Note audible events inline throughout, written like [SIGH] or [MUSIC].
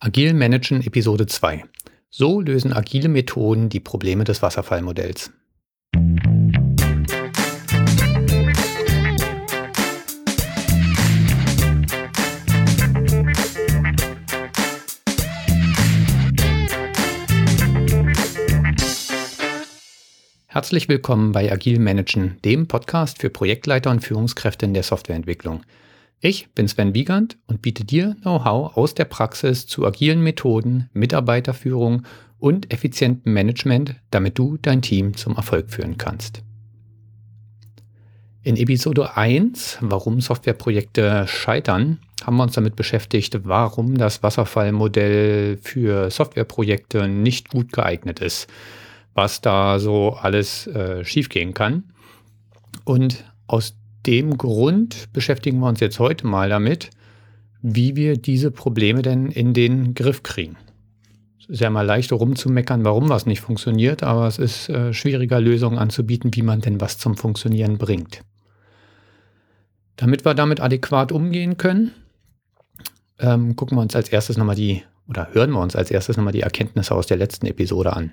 Agil Managen Episode 2. So lösen agile Methoden die Probleme des Wasserfallmodells. Herzlich willkommen bei Agil Managen, dem Podcast für Projektleiter und Führungskräfte in der Softwareentwicklung. Ich bin Sven Wiegand und biete dir Know-how aus der Praxis zu agilen Methoden, Mitarbeiterführung und effizientem Management, damit du dein Team zum Erfolg führen kannst. In Episode 1, warum Softwareprojekte scheitern, haben wir uns damit beschäftigt, warum das Wasserfallmodell für Softwareprojekte nicht gut geeignet ist, was da so alles äh, schiefgehen kann. Und aus dem Grund beschäftigen wir uns jetzt heute mal damit, wie wir diese Probleme denn in den Griff kriegen. Es ist ja mal leicht rumzumeckern, warum was nicht funktioniert, aber es ist äh, schwieriger, Lösungen anzubieten, wie man denn was zum Funktionieren bringt. Damit wir damit adäquat umgehen können, ähm, gucken wir uns als erstes nochmal die, oder hören wir uns als erstes nochmal die Erkenntnisse aus der letzten Episode an.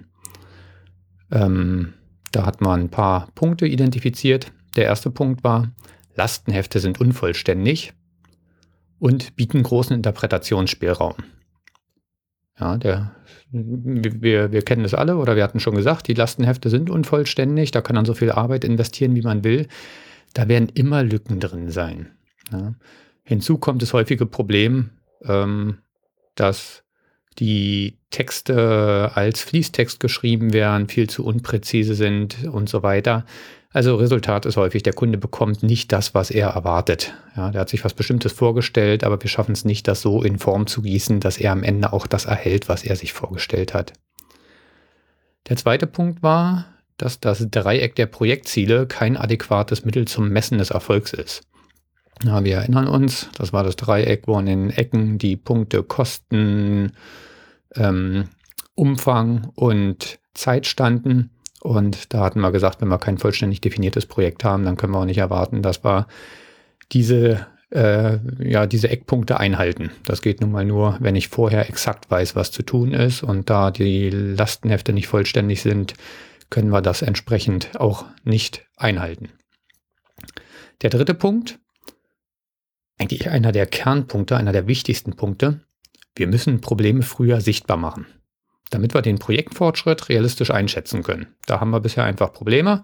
Ähm, da hat man ein paar Punkte identifiziert. Der erste Punkt war, Lastenhefte sind unvollständig und bieten großen Interpretationsspielraum. Ja, der, wir, wir kennen das alle oder wir hatten schon gesagt, die Lastenhefte sind unvollständig, da kann man so viel Arbeit investieren, wie man will. Da werden immer Lücken drin sein. Ja. Hinzu kommt das häufige Problem, ähm, dass die Texte als Fließtext geschrieben werden, viel zu unpräzise sind und so weiter. Also Resultat ist häufig, der Kunde bekommt nicht das, was er erwartet. Ja, der hat sich was Bestimmtes vorgestellt, aber wir schaffen es nicht, das so in Form zu gießen, dass er am Ende auch das erhält, was er sich vorgestellt hat. Der zweite Punkt war, dass das Dreieck der Projektziele kein adäquates Mittel zum Messen des Erfolgs ist. Ja, wir erinnern uns, das war das Dreieck, wo in den Ecken die Punkte Kosten, ähm, Umfang und Zeit standen. Und da hatten wir gesagt, wenn wir kein vollständig definiertes Projekt haben, dann können wir auch nicht erwarten, dass wir diese, äh, ja, diese Eckpunkte einhalten. Das geht nun mal nur, wenn ich vorher exakt weiß, was zu tun ist. Und da die Lastenhefte nicht vollständig sind, können wir das entsprechend auch nicht einhalten. Der dritte Punkt, eigentlich einer der Kernpunkte, einer der wichtigsten Punkte, wir müssen Probleme früher sichtbar machen damit wir den Projektfortschritt realistisch einschätzen können. Da haben wir bisher einfach Probleme.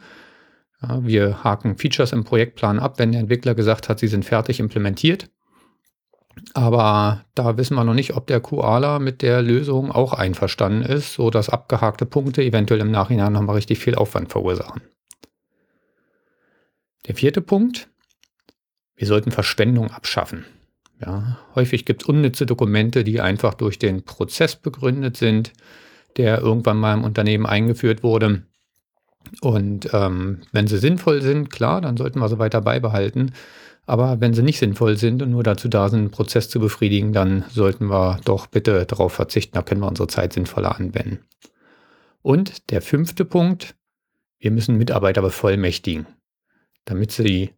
Ja, wir haken Features im Projektplan ab, wenn der Entwickler gesagt hat, sie sind fertig implementiert. Aber da wissen wir noch nicht, ob der Koala mit der Lösung auch einverstanden ist, sodass abgehakte Punkte eventuell im Nachhinein nochmal richtig viel Aufwand verursachen. Der vierte Punkt, wir sollten Verschwendung abschaffen. Ja, häufig gibt es unnütze Dokumente, die einfach durch den Prozess begründet sind, der irgendwann mal im Unternehmen eingeführt wurde. Und ähm, wenn sie sinnvoll sind, klar, dann sollten wir sie weiter beibehalten. Aber wenn sie nicht sinnvoll sind und nur dazu da sind, einen Prozess zu befriedigen, dann sollten wir doch bitte darauf verzichten. Da können wir unsere Zeit sinnvoller anwenden. Und der fünfte Punkt, wir müssen Mitarbeiter bevollmächtigen, damit sie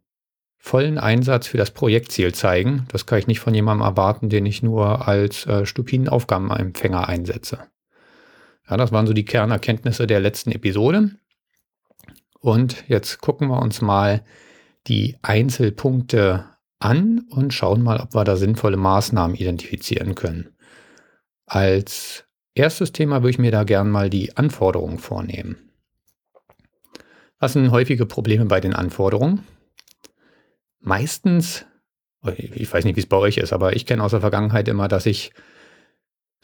vollen Einsatz für das Projektziel zeigen. Das kann ich nicht von jemandem erwarten, den ich nur als äh, stupiden Aufgabenempfänger einsetze. Ja, das waren so die Kernerkenntnisse der letzten Episode. Und jetzt gucken wir uns mal die Einzelpunkte an und schauen mal, ob wir da sinnvolle Maßnahmen identifizieren können. Als erstes Thema würde ich mir da gern mal die Anforderungen vornehmen. Was sind häufige Probleme bei den Anforderungen? Meistens, ich weiß nicht, wie es bei euch ist, aber ich kenne aus der Vergangenheit immer, dass ich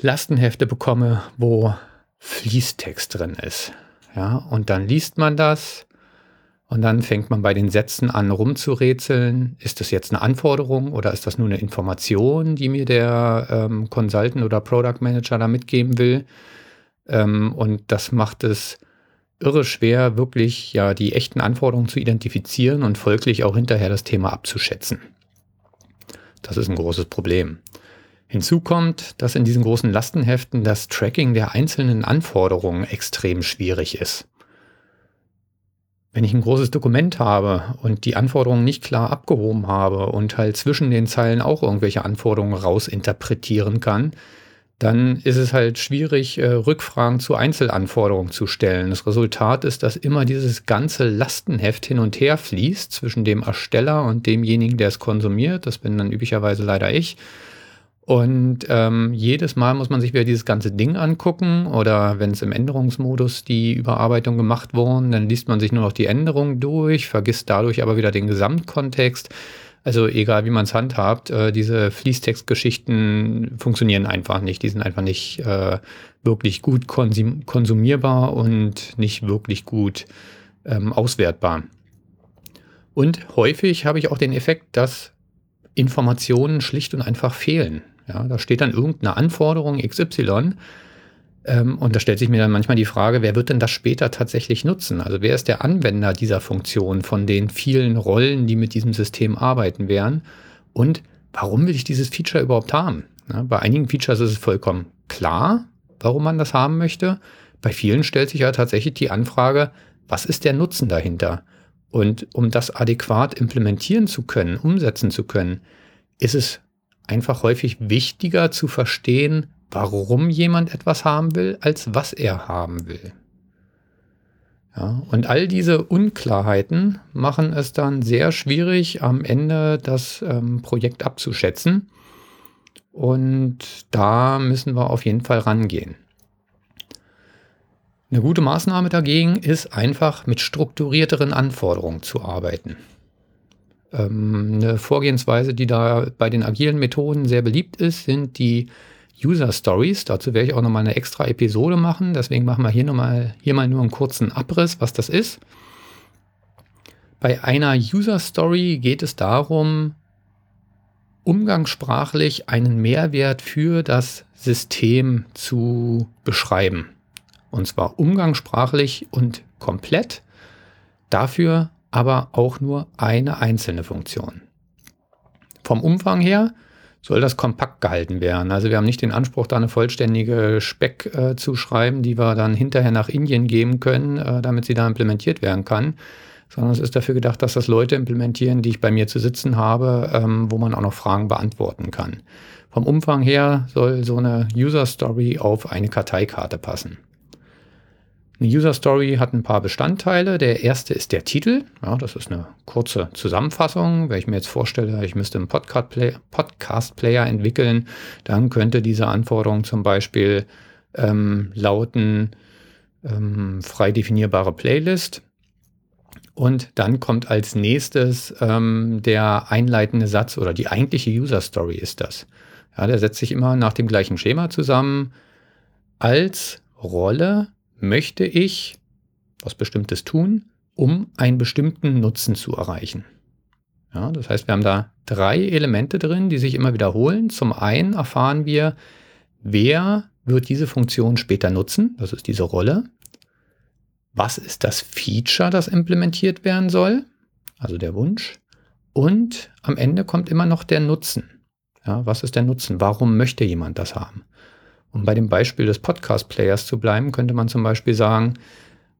Lastenhefte bekomme, wo Fließtext drin ist. Ja, und dann liest man das und dann fängt man bei den Sätzen an rumzurätseln. Ist das jetzt eine Anforderung oder ist das nur eine Information, die mir der ähm, Consultant oder Product Manager da mitgeben will? Ähm, und das macht es irre schwer, wirklich ja die echten Anforderungen zu identifizieren und folglich auch hinterher das Thema abzuschätzen. Das ist ein großes Problem. Hinzu kommt, dass in diesen großen Lastenheften das Tracking der einzelnen Anforderungen extrem schwierig ist. Wenn ich ein großes Dokument habe und die Anforderungen nicht klar abgehoben habe und halt zwischen den Zeilen auch irgendwelche Anforderungen rausinterpretieren kann, dann ist es halt schwierig, äh, Rückfragen zu Einzelanforderungen zu stellen. Das Resultat ist, dass immer dieses ganze Lastenheft hin und her fließt zwischen dem Ersteller und demjenigen, der es konsumiert. Das bin dann üblicherweise leider ich. Und ähm, jedes Mal muss man sich wieder dieses ganze Ding angucken oder wenn es im Änderungsmodus die Überarbeitung gemacht wurden, dann liest man sich nur noch die Änderungen durch, vergisst dadurch aber wieder den Gesamtkontext. Also egal wie man es handhabt, äh, diese Fließtextgeschichten funktionieren einfach nicht. Die sind einfach nicht äh, wirklich gut konsum konsumierbar und nicht wirklich gut ähm, auswertbar. Und häufig habe ich auch den Effekt, dass Informationen schlicht und einfach fehlen. Ja, da steht dann irgendeine Anforderung XY und da stellt sich mir dann manchmal die Frage, wer wird denn das später tatsächlich nutzen? Also wer ist der Anwender dieser Funktion von den vielen Rollen, die mit diesem System arbeiten werden? Und warum will ich dieses Feature überhaupt haben? Bei einigen Features ist es vollkommen klar, warum man das haben möchte. Bei vielen stellt sich ja tatsächlich die Anfrage, was ist der Nutzen dahinter? Und um das adäquat implementieren zu können, umsetzen zu können, ist es einfach häufig wichtiger zu verstehen, warum jemand etwas haben will, als was er haben will. Ja, und all diese Unklarheiten machen es dann sehr schwierig, am Ende das ähm, Projekt abzuschätzen. Und da müssen wir auf jeden Fall rangehen. Eine gute Maßnahme dagegen ist einfach mit strukturierteren Anforderungen zu arbeiten. Ähm, eine Vorgehensweise, die da bei den agilen Methoden sehr beliebt ist, sind die User Stories. Dazu werde ich auch nochmal eine extra Episode machen. Deswegen machen wir hier, noch mal, hier mal nur einen kurzen Abriss, was das ist. Bei einer User Story geht es darum, umgangssprachlich einen Mehrwert für das System zu beschreiben. Und zwar umgangssprachlich und komplett. Dafür aber auch nur eine einzelne Funktion. Vom Umfang her soll das kompakt gehalten werden. Also wir haben nicht den Anspruch, da eine vollständige Speck äh, zu schreiben, die wir dann hinterher nach Indien geben können, äh, damit sie da implementiert werden kann, sondern es ist dafür gedacht, dass das Leute implementieren, die ich bei mir zu sitzen habe, ähm, wo man auch noch Fragen beantworten kann. Vom Umfang her soll so eine User Story auf eine Karteikarte passen. Eine User Story hat ein paar Bestandteile. Der erste ist der Titel. Ja, das ist eine kurze Zusammenfassung. Wenn ich mir jetzt vorstelle, ich müsste einen Podcast-Player entwickeln, dann könnte diese Anforderung zum Beispiel ähm, lauten, ähm, frei definierbare Playlist. Und dann kommt als nächstes ähm, der einleitende Satz oder die eigentliche User Story ist das. Ja, der setzt sich immer nach dem gleichen Schema zusammen. Als Rolle möchte ich was Bestimmtes tun, um einen bestimmten Nutzen zu erreichen. Ja, das heißt, wir haben da drei Elemente drin, die sich immer wiederholen. Zum einen erfahren wir, wer wird diese Funktion später nutzen, das ist diese Rolle. Was ist das Feature, das implementiert werden soll, also der Wunsch. Und am Ende kommt immer noch der Nutzen. Ja, was ist der Nutzen? Warum möchte jemand das haben? Um bei dem Beispiel des Podcast-Players zu bleiben, könnte man zum Beispiel sagen,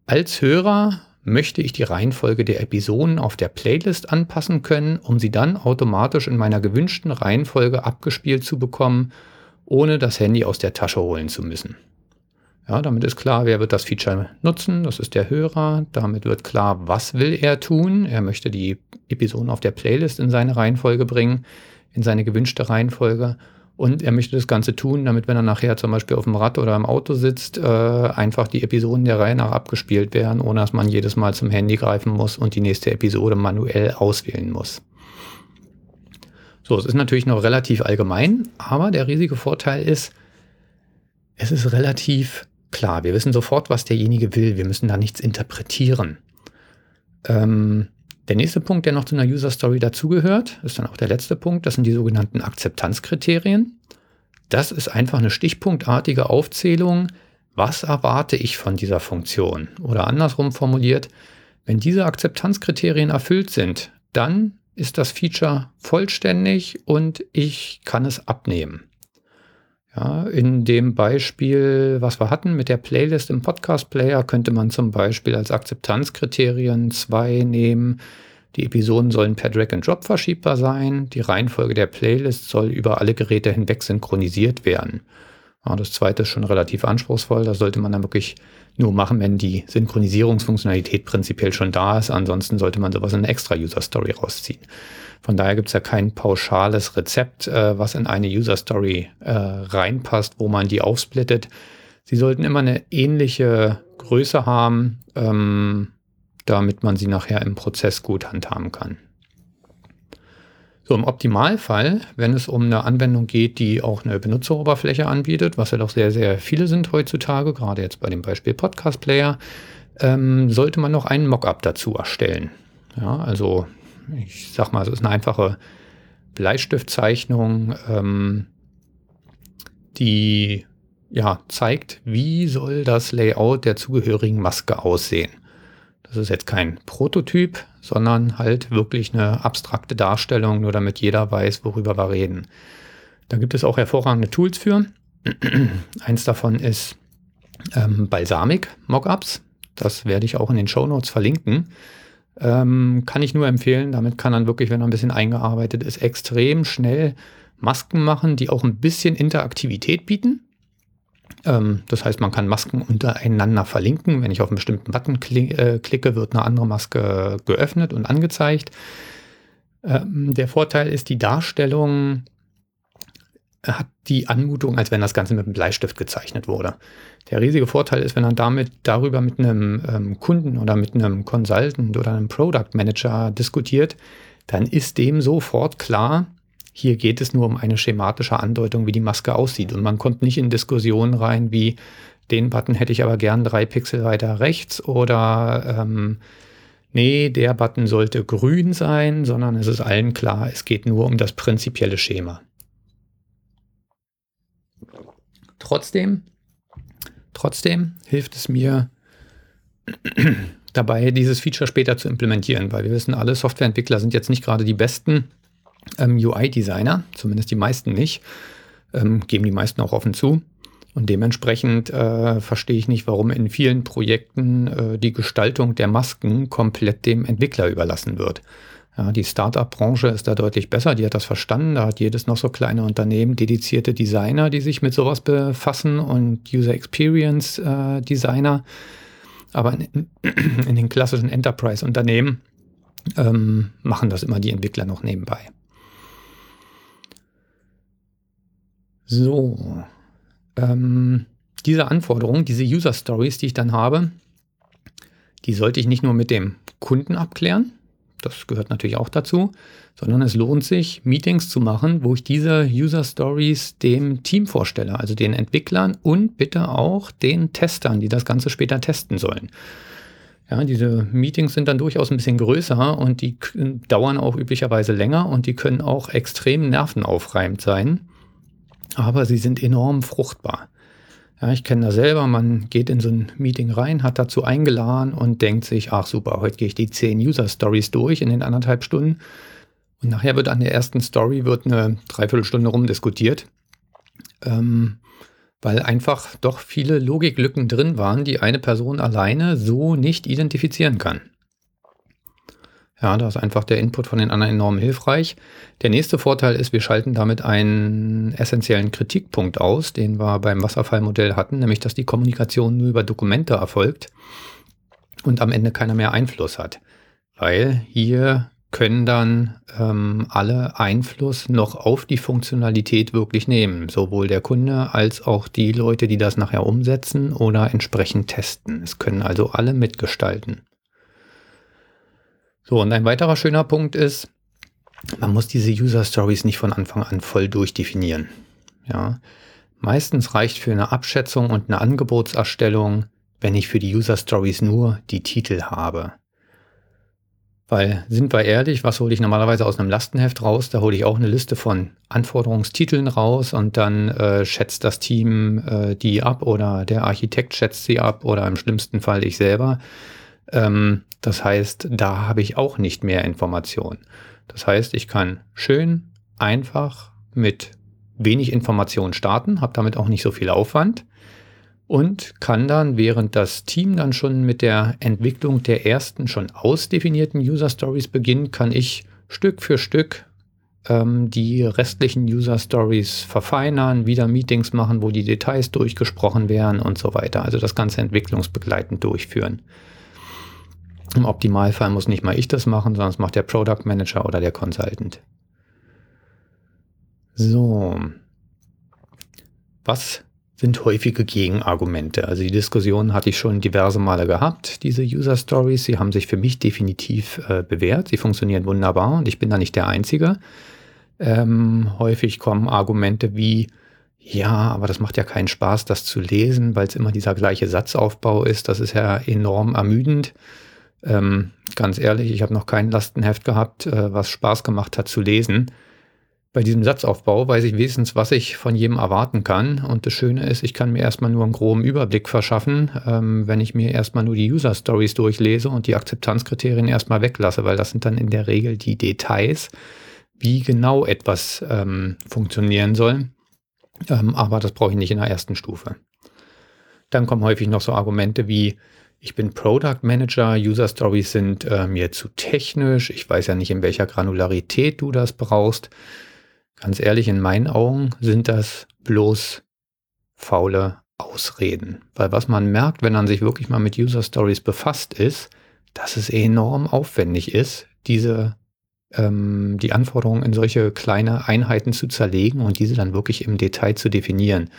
als Hörer möchte ich die Reihenfolge der Episoden auf der Playlist anpassen können, um sie dann automatisch in meiner gewünschten Reihenfolge abgespielt zu bekommen, ohne das Handy aus der Tasche holen zu müssen. Ja, damit ist klar, wer wird das Feature nutzen. Das ist der Hörer. Damit wird klar, was will er tun. Er möchte die Episoden auf der Playlist in seine Reihenfolge bringen, in seine gewünschte Reihenfolge. Und er möchte das Ganze tun, damit, wenn er nachher zum Beispiel auf dem Rad oder im Auto sitzt, äh, einfach die Episoden der Reihe nach abgespielt werden, ohne dass man jedes Mal zum Handy greifen muss und die nächste Episode manuell auswählen muss. So, es ist natürlich noch relativ allgemein, aber der riesige Vorteil ist, es ist relativ klar. Wir wissen sofort, was derjenige will. Wir müssen da nichts interpretieren. Ähm, der nächste Punkt, der noch zu einer User Story dazugehört, ist dann auch der letzte Punkt. Das sind die sogenannten Akzeptanzkriterien. Das ist einfach eine stichpunktartige Aufzählung. Was erwarte ich von dieser Funktion? Oder andersrum formuliert, wenn diese Akzeptanzkriterien erfüllt sind, dann ist das Feature vollständig und ich kann es abnehmen. Ja, in dem Beispiel, was wir hatten mit der Playlist im Podcast-Player, könnte man zum Beispiel als Akzeptanzkriterien zwei nehmen. Die Episoden sollen per Drag and Drop verschiebbar sein. Die Reihenfolge der Playlist soll über alle Geräte hinweg synchronisiert werden. Ja, das zweite ist schon relativ anspruchsvoll. Das sollte man dann wirklich nur machen, wenn die Synchronisierungsfunktionalität prinzipiell schon da ist. Ansonsten sollte man sowas in eine extra User Story rausziehen. Von daher gibt es ja kein pauschales Rezept, äh, was in eine User Story äh, reinpasst, wo man die aufsplittet. Sie sollten immer eine ähnliche Größe haben, ähm, damit man sie nachher im Prozess gut handhaben kann. So, im Optimalfall, wenn es um eine Anwendung geht, die auch eine Benutzeroberfläche anbietet, was ja doch sehr, sehr viele sind heutzutage, gerade jetzt bei dem Beispiel Podcast Player, ähm, sollte man noch einen Mockup dazu erstellen. Ja, also ich sag mal, es ist eine einfache Bleistiftzeichnung, ähm, die ja, zeigt, wie soll das Layout der zugehörigen Maske aussehen. Das ist jetzt kein Prototyp, sondern halt wirklich eine abstrakte Darstellung, nur damit jeder weiß, worüber wir reden. Da gibt es auch hervorragende Tools für. [CLEARS THROAT] Eins davon ist ähm, Balsamic Mockups. Das werde ich auch in den Show Notes verlinken. Ähm, kann ich nur empfehlen. Damit kann man wirklich, wenn er ein bisschen eingearbeitet ist, extrem schnell Masken machen, die auch ein bisschen Interaktivität bieten. Ähm, das heißt, man kann Masken untereinander verlinken. Wenn ich auf einen bestimmten Button äh, klicke, wird eine andere Maske geöffnet und angezeigt. Ähm, der Vorteil ist, die Darstellung hat die Anmutung, als wenn das Ganze mit einem Bleistift gezeichnet wurde. Der riesige Vorteil ist, wenn man damit darüber mit einem ähm, Kunden oder mit einem Consultant oder einem Product Manager diskutiert, dann ist dem sofort klar, hier geht es nur um eine schematische Andeutung, wie die Maske aussieht. Und man kommt nicht in Diskussionen rein, wie den Button hätte ich aber gern drei Pixel weiter rechts oder ähm, nee, der Button sollte grün sein, sondern es ist allen klar, es geht nur um das prinzipielle Schema. Trotzdem, trotzdem hilft es mir [CLEARS THROAT] dabei, dieses Feature später zu implementieren, weil wir wissen, alle Softwareentwickler sind jetzt nicht gerade die besten ähm, UI-Designer, zumindest die meisten nicht, ähm, geben die meisten auch offen zu. Und dementsprechend äh, verstehe ich nicht, warum in vielen Projekten äh, die Gestaltung der Masken komplett dem Entwickler überlassen wird. Ja, die Startup-Branche ist da deutlich besser, die hat das verstanden. Da hat jedes noch so kleine Unternehmen dedizierte Designer, die sich mit sowas befassen und User Experience äh, Designer. Aber in, in den klassischen Enterprise-Unternehmen ähm, machen das immer die Entwickler noch nebenbei. So, ähm, diese Anforderungen, diese User Stories, die ich dann habe, die sollte ich nicht nur mit dem Kunden abklären, das gehört natürlich auch dazu, sondern es lohnt sich, Meetings zu machen, wo ich diese User Stories dem Team vorstelle, also den Entwicklern und bitte auch den Testern, die das Ganze später testen sollen. Ja, diese Meetings sind dann durchaus ein bisschen größer und die dauern auch üblicherweise länger und die können auch extrem nervenaufreibend sein aber sie sind enorm fruchtbar. Ja, ich kenne das selber, man geht in so ein Meeting rein, hat dazu eingeladen und denkt sich, ach super, heute gehe ich die zehn User Stories durch in den anderthalb Stunden. Und nachher wird an der ersten Story wird eine Dreiviertelstunde rumdiskutiert, ähm, weil einfach doch viele Logiklücken drin waren, die eine Person alleine so nicht identifizieren kann. Ja, da ist einfach der Input von den anderen enorm hilfreich. Der nächste Vorteil ist, wir schalten damit einen essentiellen Kritikpunkt aus, den wir beim Wasserfallmodell hatten, nämlich dass die Kommunikation nur über Dokumente erfolgt und am Ende keiner mehr Einfluss hat. Weil hier können dann ähm, alle Einfluss noch auf die Funktionalität wirklich nehmen, sowohl der Kunde als auch die Leute, die das nachher umsetzen oder entsprechend testen. Es können also alle mitgestalten. So, und ein weiterer schöner Punkt ist, man muss diese User Stories nicht von Anfang an voll durchdefinieren. Ja, meistens reicht für eine Abschätzung und eine Angebotserstellung, wenn ich für die User Stories nur die Titel habe. Weil, sind wir ehrlich, was hole ich normalerweise aus einem Lastenheft raus? Da hole ich auch eine Liste von Anforderungstiteln raus und dann äh, schätzt das Team äh, die ab oder der Architekt schätzt sie ab oder im schlimmsten Fall ich selber. Ähm, das heißt, da habe ich auch nicht mehr Informationen. Das heißt, ich kann schön einfach mit wenig Informationen starten, habe damit auch nicht so viel Aufwand und kann dann, während das Team dann schon mit der Entwicklung der ersten schon ausdefinierten User Stories beginnt, kann ich Stück für Stück ähm, die restlichen User Stories verfeinern, wieder Meetings machen, wo die Details durchgesprochen werden und so weiter. Also das Ganze entwicklungsbegleitend durchführen. Im Optimalfall muss nicht mal ich das machen, sondern es macht der Product Manager oder der Consultant. So. Was sind häufige Gegenargumente? Also die Diskussion hatte ich schon diverse Male gehabt, diese User Stories. Sie haben sich für mich definitiv äh, bewährt. Sie funktionieren wunderbar und ich bin da nicht der Einzige. Ähm, häufig kommen Argumente wie, ja, aber das macht ja keinen Spaß, das zu lesen, weil es immer dieser gleiche Satzaufbau ist. Das ist ja enorm ermüdend. Ähm, ganz ehrlich, ich habe noch kein Lastenheft gehabt, äh, was Spaß gemacht hat zu lesen. Bei diesem Satzaufbau weiß ich wenigstens, was ich von jedem erwarten kann. Und das Schöne ist, ich kann mir erstmal nur einen groben Überblick verschaffen, ähm, wenn ich mir erstmal nur die User Stories durchlese und die Akzeptanzkriterien erstmal weglasse, weil das sind dann in der Regel die Details, wie genau etwas ähm, funktionieren soll. Ähm, aber das brauche ich nicht in der ersten Stufe. Dann kommen häufig noch so Argumente wie, ich bin Product Manager, User Stories sind äh, mir zu technisch, ich weiß ja nicht, in welcher Granularität du das brauchst. Ganz ehrlich, in meinen Augen sind das bloß faule Ausreden. Weil was man merkt, wenn man sich wirklich mal mit User Stories befasst ist, dass es enorm aufwendig ist, diese ähm, die Anforderungen in solche kleine Einheiten zu zerlegen und diese dann wirklich im Detail zu definieren.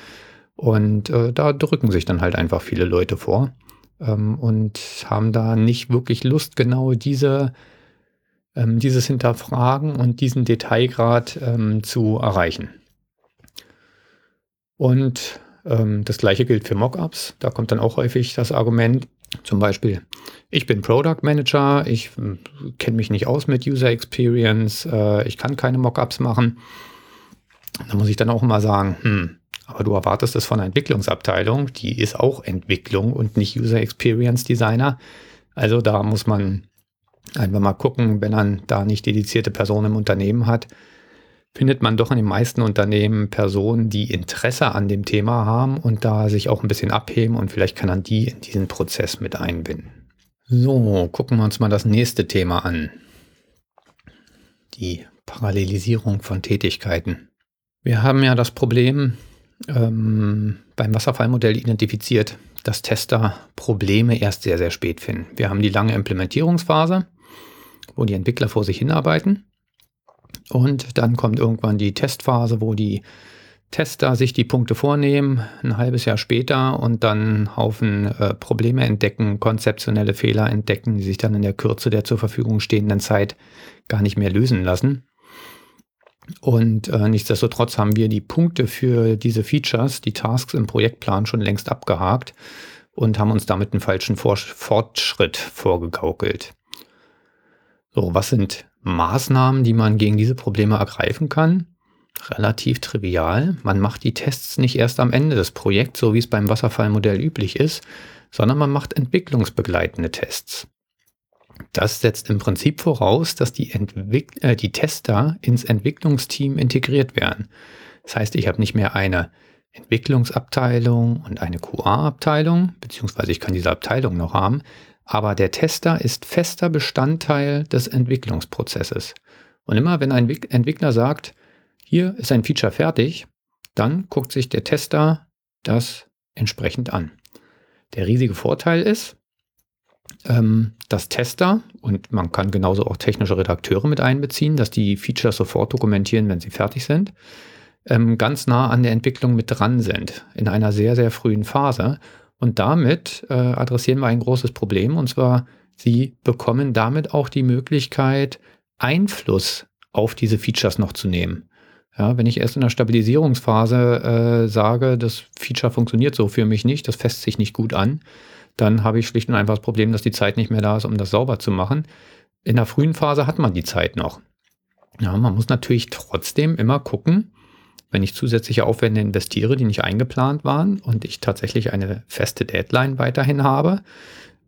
Und äh, da drücken sich dann halt einfach viele Leute vor ähm, und haben da nicht wirklich Lust, genau diese, ähm, dieses Hinterfragen und diesen Detailgrad ähm, zu erreichen. Und ähm, das gleiche gilt für Mockups. Da kommt dann auch häufig das Argument, zum Beispiel, ich bin Product Manager, ich äh, kenne mich nicht aus mit User Experience, äh, ich kann keine Mockups machen. Da muss ich dann auch immer sagen, hm, aber du erwartest es von der Entwicklungsabteilung, die ist auch Entwicklung und nicht User Experience Designer. Also da muss man einfach mal gucken, wenn man da nicht dedizierte Personen im Unternehmen hat, findet man doch in den meisten Unternehmen Personen, die Interesse an dem Thema haben und da sich auch ein bisschen abheben und vielleicht kann man die in diesen Prozess mit einbinden. So, gucken wir uns mal das nächste Thema an. Die Parallelisierung von Tätigkeiten. Wir haben ja das Problem ähm, beim Wasserfallmodell identifiziert, dass Tester Probleme erst sehr, sehr spät finden. Wir haben die lange Implementierungsphase, wo die Entwickler vor sich hinarbeiten und dann kommt irgendwann die Testphase, wo die Tester sich die Punkte vornehmen, ein halbes Jahr später und dann Haufen äh, Probleme entdecken, konzeptionelle Fehler entdecken, die sich dann in der Kürze der zur Verfügung stehenden Zeit gar nicht mehr lösen lassen. Und äh, nichtsdestotrotz haben wir die Punkte für diese Features, die Tasks im Projektplan schon längst abgehakt und haben uns damit einen falschen Fortschritt vorgegaukelt. So, was sind Maßnahmen, die man gegen diese Probleme ergreifen kann? Relativ trivial. Man macht die Tests nicht erst am Ende des Projekts, so wie es beim Wasserfallmodell üblich ist, sondern man macht entwicklungsbegleitende Tests. Das setzt im Prinzip voraus, dass die, Entwick äh, die Tester ins Entwicklungsteam integriert werden. Das heißt, ich habe nicht mehr eine Entwicklungsabteilung und eine QA-Abteilung, beziehungsweise ich kann diese Abteilung noch haben, aber der Tester ist fester Bestandteil des Entwicklungsprozesses. Und immer wenn ein Entwickler sagt, hier ist ein Feature fertig, dann guckt sich der Tester das entsprechend an. Der riesige Vorteil ist, ähm, dass Tester und man kann genauso auch technische Redakteure mit einbeziehen, dass die Features sofort dokumentieren, wenn sie fertig sind, ähm, ganz nah an der Entwicklung mit dran sind, in einer sehr, sehr frühen Phase und damit äh, adressieren wir ein großes Problem, und zwar, Sie bekommen damit auch die Möglichkeit, Einfluss auf diese Features noch zu nehmen. Ja, wenn ich erst in der Stabilisierungsphase äh, sage, das Feature funktioniert so für mich nicht, das fässt sich nicht gut an, dann habe ich schlicht und einfach das Problem, dass die Zeit nicht mehr da ist, um das sauber zu machen. In der frühen Phase hat man die Zeit noch. Ja, man muss natürlich trotzdem immer gucken, wenn ich zusätzliche Aufwände investiere, die nicht eingeplant waren und ich tatsächlich eine feste Deadline weiterhin habe,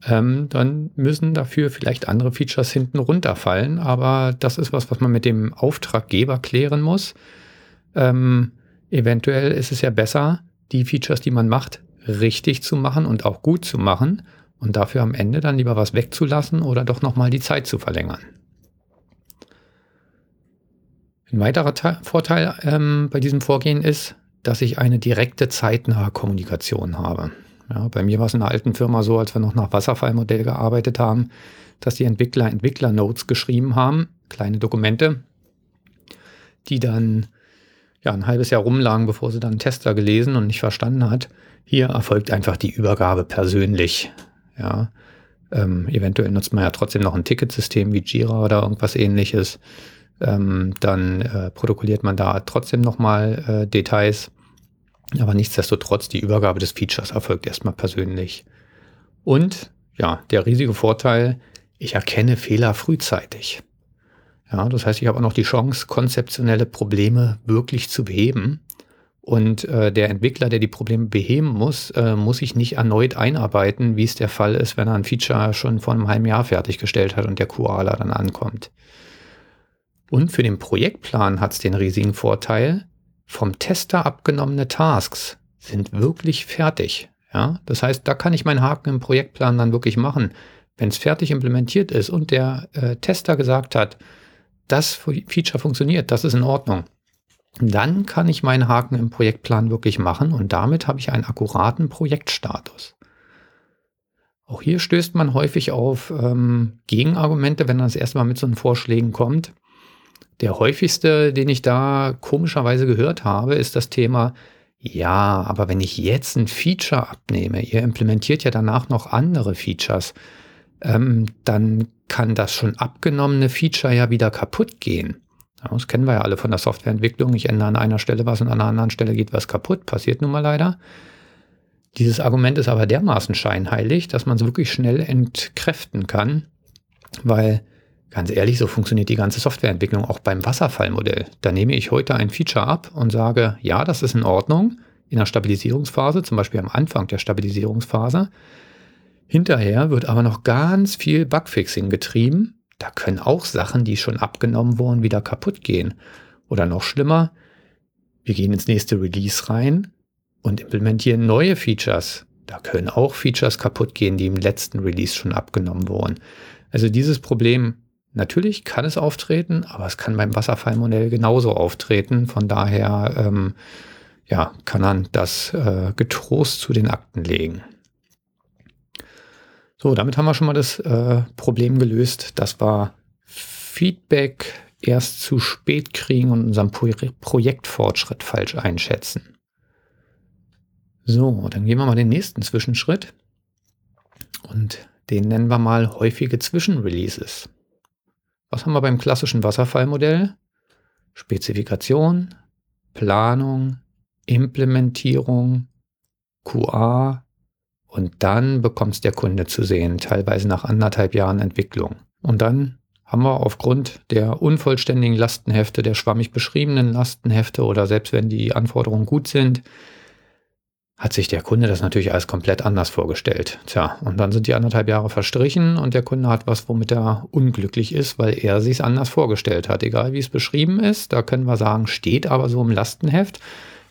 ähm, dann müssen dafür vielleicht andere Features hinten runterfallen. Aber das ist was, was man mit dem Auftraggeber klären muss. Ähm, eventuell ist es ja besser, die Features, die man macht, richtig zu machen und auch gut zu machen und dafür am Ende dann lieber was wegzulassen oder doch nochmal die Zeit zu verlängern. Ein weiterer Te Vorteil ähm, bei diesem Vorgehen ist, dass ich eine direkte zeitnahe Kommunikation habe. Ja, bei mir war es in einer alten Firma so, als wir noch nach Wasserfallmodell gearbeitet haben, dass die Entwickler Entwickler-Notes geschrieben haben, kleine Dokumente, die dann ja, ein halbes Jahr rumlagen, bevor sie dann einen Tester gelesen und nicht verstanden hat. Hier erfolgt einfach die Übergabe persönlich. Ja, ähm, eventuell nutzt man ja trotzdem noch ein Ticketsystem wie Jira oder irgendwas ähnliches. Ähm, dann äh, protokolliert man da trotzdem nochmal äh, Details. Aber nichtsdestotrotz, die Übergabe des Features erfolgt erstmal persönlich. Und ja, der riesige Vorteil, ich erkenne Fehler frühzeitig. Ja, das heißt, ich habe auch noch die Chance, konzeptionelle Probleme wirklich zu beheben. Und äh, der Entwickler, der die Probleme beheben muss, äh, muss sich nicht erneut einarbeiten, wie es der Fall ist, wenn er ein Feature schon vor einem halben Jahr fertiggestellt hat und der Koala dann ankommt. Und für den Projektplan hat es den riesigen Vorteil, vom Tester abgenommene Tasks sind wirklich fertig. Ja, das heißt, da kann ich meinen Haken im Projektplan dann wirklich machen. Wenn es fertig implementiert ist und der äh, Tester gesagt hat, das Feature funktioniert, das ist in Ordnung, dann kann ich meinen Haken im Projektplan wirklich machen und damit habe ich einen akkuraten Projektstatus. Auch hier stößt man häufig auf ähm, Gegenargumente, wenn man das erste Mal mit so einen Vorschlägen kommt. Der häufigste, den ich da komischerweise gehört habe, ist das Thema, ja, aber wenn ich jetzt ein Feature abnehme, ihr implementiert ja danach noch andere Features, ähm, dann kann das schon abgenommene Feature ja wieder kaputt gehen. Das kennen wir ja alle von der Softwareentwicklung. Ich ändere an einer Stelle was und an einer anderen Stelle geht was kaputt. Passiert nun mal leider. Dieses Argument ist aber dermaßen scheinheilig, dass man es wirklich schnell entkräften kann, weil ganz ehrlich, so funktioniert die ganze Softwareentwicklung auch beim Wasserfallmodell. Da nehme ich heute ein Feature ab und sage, ja, das ist in Ordnung in der Stabilisierungsphase, zum Beispiel am Anfang der Stabilisierungsphase. Hinterher wird aber noch ganz viel Bugfixing getrieben. Da können auch Sachen, die schon abgenommen wurden, wieder kaputt gehen. Oder noch schlimmer, wir gehen ins nächste Release rein und implementieren neue Features. Da können auch Features kaputt gehen, die im letzten Release schon abgenommen wurden. Also dieses Problem, natürlich kann es auftreten, aber es kann beim Wasserfallmodell genauso auftreten. Von daher ähm, ja, kann man das äh, getrost zu den Akten legen. So, damit haben wir schon mal das äh, Problem gelöst. Das war Feedback erst zu spät kriegen und unseren Pro Projektfortschritt falsch einschätzen. So, dann gehen wir mal den nächsten Zwischenschritt und den nennen wir mal häufige Zwischenreleases. Was haben wir beim klassischen Wasserfallmodell? Spezifikation, Planung, Implementierung, QA, und dann bekommt es der Kunde zu sehen, teilweise nach anderthalb Jahren Entwicklung. Und dann haben wir aufgrund der unvollständigen Lastenhefte, der schwammig beschriebenen Lastenhefte oder selbst wenn die Anforderungen gut sind, hat sich der Kunde das natürlich alles komplett anders vorgestellt. Tja, und dann sind die anderthalb Jahre verstrichen und der Kunde hat was, womit er unglücklich ist, weil er sich es anders vorgestellt hat. Egal wie es beschrieben ist, da können wir sagen, steht aber so im Lastenheft.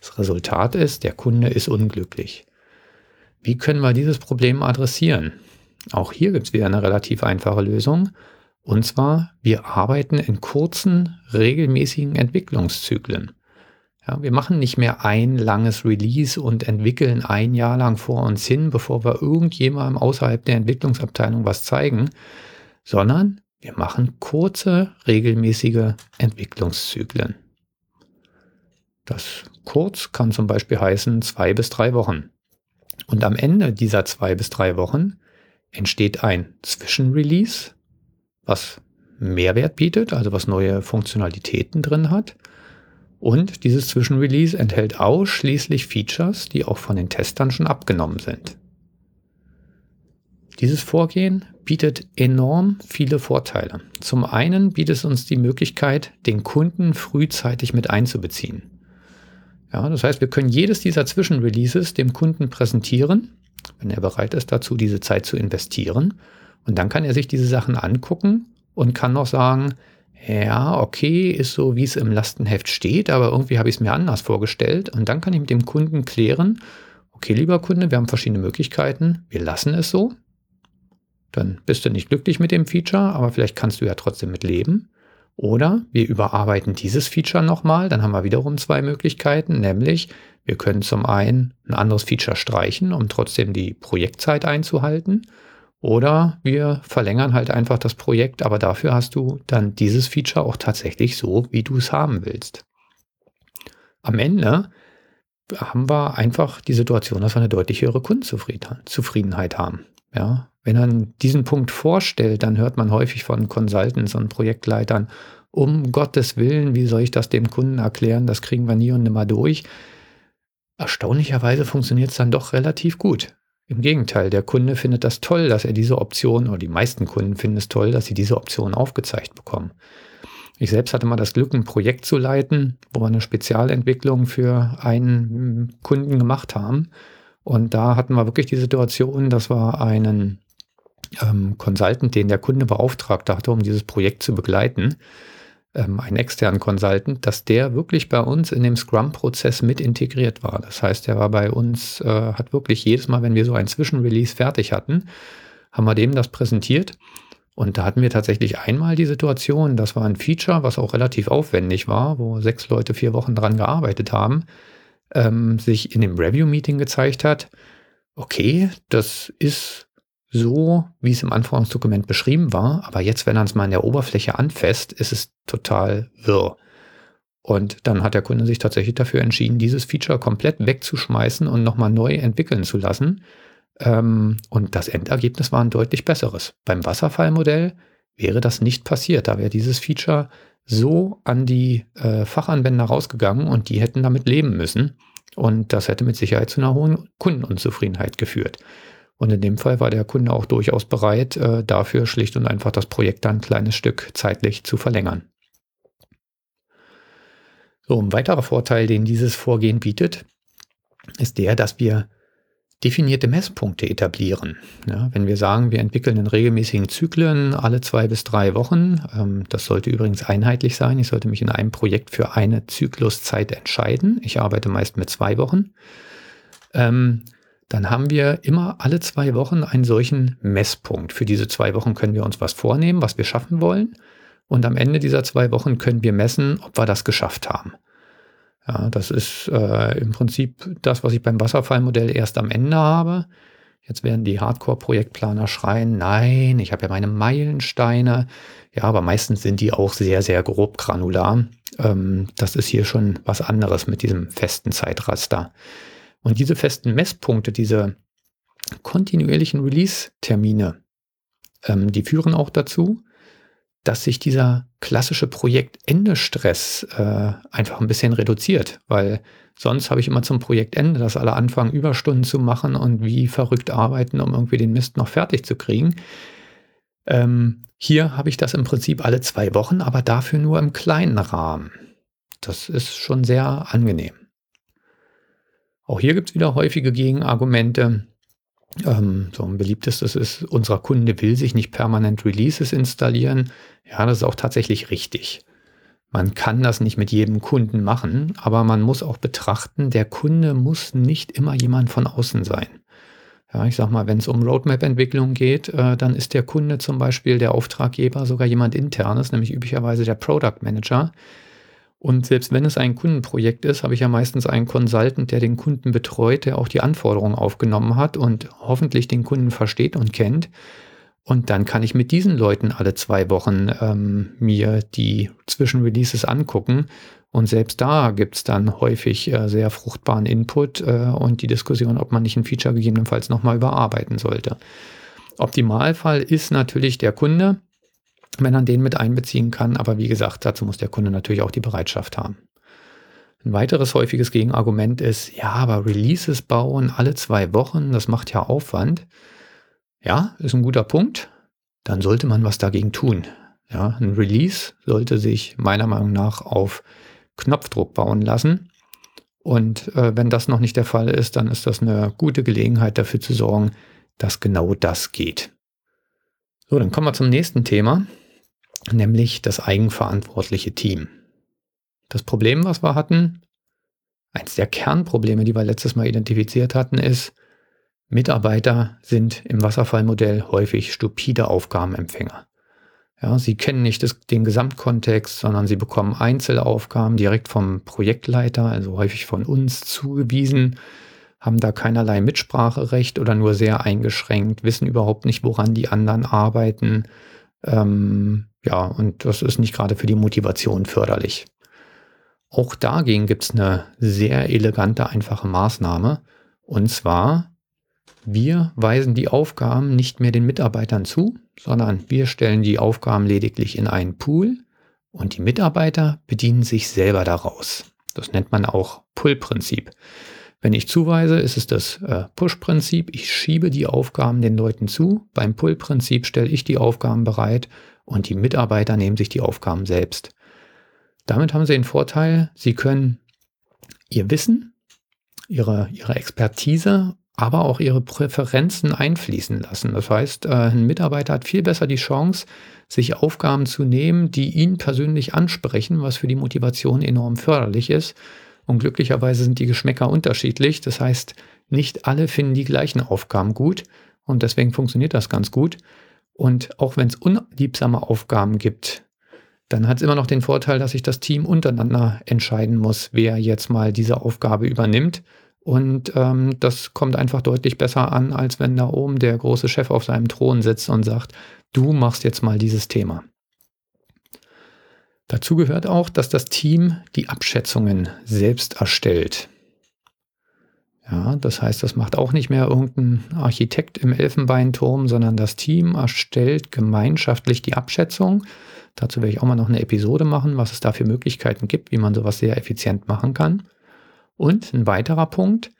Das Resultat ist, der Kunde ist unglücklich. Wie können wir dieses Problem adressieren? Auch hier gibt es wieder eine relativ einfache Lösung. Und zwar, wir arbeiten in kurzen, regelmäßigen Entwicklungszyklen. Ja, wir machen nicht mehr ein langes Release und entwickeln ein Jahr lang vor uns hin, bevor wir irgendjemandem außerhalb der Entwicklungsabteilung was zeigen, sondern wir machen kurze, regelmäßige Entwicklungszyklen. Das kurz kann zum Beispiel heißen zwei bis drei Wochen. Und am Ende dieser zwei bis drei Wochen entsteht ein Zwischenrelease, was Mehrwert bietet, also was neue Funktionalitäten drin hat. Und dieses Zwischenrelease enthält ausschließlich Features, die auch von den Testern schon abgenommen sind. Dieses Vorgehen bietet enorm viele Vorteile. Zum einen bietet es uns die Möglichkeit, den Kunden frühzeitig mit einzubeziehen. Ja, das heißt, wir können jedes dieser Zwischenreleases dem Kunden präsentieren, wenn er bereit ist dazu, diese Zeit zu investieren. Und dann kann er sich diese Sachen angucken und kann noch sagen, ja, okay, ist so, wie es im Lastenheft steht, aber irgendwie habe ich es mir anders vorgestellt. Und dann kann ich mit dem Kunden klären, okay, lieber Kunde, wir haben verschiedene Möglichkeiten, wir lassen es so. Dann bist du nicht glücklich mit dem Feature, aber vielleicht kannst du ja trotzdem mit leben. Oder wir überarbeiten dieses Feature nochmal, dann haben wir wiederum zwei Möglichkeiten, nämlich wir können zum einen ein anderes Feature streichen, um trotzdem die Projektzeit einzuhalten. Oder wir verlängern halt einfach das Projekt, aber dafür hast du dann dieses Feature auch tatsächlich so, wie du es haben willst. Am Ende haben wir einfach die Situation, dass wir eine deutlich höhere Kundenzufriedenheit haben. Ja, wenn man diesen Punkt vorstellt, dann hört man häufig von Consultants und Projektleitern, um Gottes Willen, wie soll ich das dem Kunden erklären? Das kriegen wir nie und nimmer durch. Erstaunlicherweise funktioniert es dann doch relativ gut. Im Gegenteil, der Kunde findet das toll, dass er diese Option, oder die meisten Kunden finden es toll, dass sie diese Option aufgezeigt bekommen. Ich selbst hatte mal das Glück, ein Projekt zu leiten, wo wir eine Spezialentwicklung für einen Kunden gemacht haben. Und da hatten wir wirklich die Situation, dass wir einen ähm, Consultant, den der Kunde beauftragt hatte, um dieses Projekt zu begleiten, ähm, einen externen Consultant, dass der wirklich bei uns in dem Scrum-Prozess mit integriert war. Das heißt, er war bei uns, äh, hat wirklich jedes Mal, wenn wir so ein Zwischenrelease fertig hatten, haben wir dem das präsentiert. Und da hatten wir tatsächlich einmal die Situation, das war ein Feature, was auch relativ aufwendig war, wo sechs Leute vier Wochen dran gearbeitet haben, ähm, sich in dem Review-Meeting gezeigt hat, okay, das ist so, wie es im Anforderungsdokument beschrieben war, aber jetzt, wenn er es mal in der Oberfläche anfasst, ist es total wirr. Und dann hat der Kunde sich tatsächlich dafür entschieden, dieses Feature komplett wegzuschmeißen und nochmal neu entwickeln zu lassen. Ähm, und das Endergebnis war ein deutlich besseres. Beim Wasserfallmodell wäre das nicht passiert. Da wäre dieses Feature so an die äh, Fachanwender rausgegangen und die hätten damit leben müssen. Und das hätte mit Sicherheit zu einer hohen Kundenunzufriedenheit geführt. Und in dem Fall war der Kunde auch durchaus bereit, äh, dafür schlicht und einfach das Projekt ein kleines Stück zeitlich zu verlängern. So, ein weiterer Vorteil, den dieses Vorgehen bietet, ist der, dass wir definierte Messpunkte etablieren. Ja, wenn wir sagen, wir entwickeln in regelmäßigen Zyklen alle zwei bis drei Wochen, ähm, das sollte übrigens einheitlich sein. Ich sollte mich in einem Projekt für eine Zykluszeit entscheiden. Ich arbeite meist mit zwei Wochen. Ähm, dann haben wir immer alle zwei Wochen einen solchen Messpunkt. Für diese zwei Wochen können wir uns was vornehmen, was wir schaffen wollen. Und am Ende dieser zwei Wochen können wir messen, ob wir das geschafft haben. Ja, das ist äh, im Prinzip das, was ich beim Wasserfallmodell erst am Ende habe. Jetzt werden die Hardcore-Projektplaner schreien, nein, ich habe ja meine Meilensteine. Ja, aber meistens sind die auch sehr, sehr grob granular. Ähm, das ist hier schon was anderes mit diesem festen Zeitraster. Und diese festen Messpunkte, diese kontinuierlichen Release-Termine, ähm, die führen auch dazu, dass sich dieser klassische Projektende-Stress äh, einfach ein bisschen reduziert, weil sonst habe ich immer zum Projektende, dass alle anfangen, Überstunden zu machen und wie verrückt arbeiten, um irgendwie den Mist noch fertig zu kriegen. Ähm, hier habe ich das im Prinzip alle zwei Wochen, aber dafür nur im kleinen Rahmen. Das ist schon sehr angenehm. Auch hier gibt es wieder häufige Gegenargumente. Ähm, so ein beliebtestes ist, unser Kunde will sich nicht permanent Releases installieren. Ja, das ist auch tatsächlich richtig. Man kann das nicht mit jedem Kunden machen, aber man muss auch betrachten, der Kunde muss nicht immer jemand von außen sein. Ja, ich sag mal, wenn es um Roadmap-Entwicklung geht, äh, dann ist der Kunde zum Beispiel der Auftraggeber sogar jemand internes, nämlich üblicherweise der Product Manager. Und selbst wenn es ein Kundenprojekt ist, habe ich ja meistens einen Consultant, der den Kunden betreut, der auch die Anforderungen aufgenommen hat und hoffentlich den Kunden versteht und kennt. Und dann kann ich mit diesen Leuten alle zwei Wochen ähm, mir die Zwischenreleases angucken. Und selbst da gibt es dann häufig äh, sehr fruchtbaren Input äh, und die Diskussion, ob man nicht ein Feature gegebenenfalls nochmal überarbeiten sollte. Optimalfall ist natürlich der Kunde, wenn man den mit einbeziehen kann. Aber wie gesagt, dazu muss der Kunde natürlich auch die Bereitschaft haben. Ein weiteres häufiges Gegenargument ist, ja, aber Releases bauen alle zwei Wochen, das macht ja Aufwand. Ja, ist ein guter Punkt. Dann sollte man was dagegen tun. Ja, ein Release sollte sich meiner Meinung nach auf Knopfdruck bauen lassen. Und äh, wenn das noch nicht der Fall ist, dann ist das eine gute Gelegenheit dafür zu sorgen, dass genau das geht. So, dann kommen wir zum nächsten Thema nämlich das eigenverantwortliche Team. Das Problem, was wir hatten, eins der Kernprobleme, die wir letztes Mal identifiziert hatten, ist, Mitarbeiter sind im Wasserfallmodell häufig stupide Aufgabenempfänger. Ja, sie kennen nicht das, den Gesamtkontext, sondern sie bekommen Einzelaufgaben direkt vom Projektleiter, also häufig von uns zugewiesen, haben da keinerlei Mitspracherecht oder nur sehr eingeschränkt, wissen überhaupt nicht, woran die anderen arbeiten. Ähm, ja, und das ist nicht gerade für die Motivation förderlich. Auch dagegen gibt es eine sehr elegante, einfache Maßnahme. Und zwar, wir weisen die Aufgaben nicht mehr den Mitarbeitern zu, sondern wir stellen die Aufgaben lediglich in einen Pool und die Mitarbeiter bedienen sich selber daraus. Das nennt man auch Pull-Prinzip. Wenn ich zuweise, ist es das äh, Push-Prinzip. Ich schiebe die Aufgaben den Leuten zu. Beim Pull-Prinzip stelle ich die Aufgaben bereit und die Mitarbeiter nehmen sich die Aufgaben selbst. Damit haben sie den Vorteil, sie können ihr Wissen, ihre, ihre Expertise, aber auch ihre Präferenzen einfließen lassen. Das heißt, äh, ein Mitarbeiter hat viel besser die Chance, sich Aufgaben zu nehmen, die ihn persönlich ansprechen, was für die Motivation enorm förderlich ist und glücklicherweise sind die Geschmäcker unterschiedlich. Das heißt, nicht alle finden die gleichen Aufgaben gut. Und deswegen funktioniert das ganz gut. Und auch wenn es unliebsame Aufgaben gibt, dann hat es immer noch den Vorteil, dass sich das Team untereinander entscheiden muss, wer jetzt mal diese Aufgabe übernimmt. Und ähm, das kommt einfach deutlich besser an, als wenn da oben der große Chef auf seinem Thron sitzt und sagt, du machst jetzt mal dieses Thema. Dazu gehört auch, dass das Team die Abschätzungen selbst erstellt. Ja, das heißt, das macht auch nicht mehr irgendein Architekt im Elfenbeinturm, sondern das Team erstellt gemeinschaftlich die Abschätzung. Dazu werde ich auch mal noch eine Episode machen, was es da für Möglichkeiten gibt, wie man sowas sehr effizient machen kann. Und ein weiterer Punkt,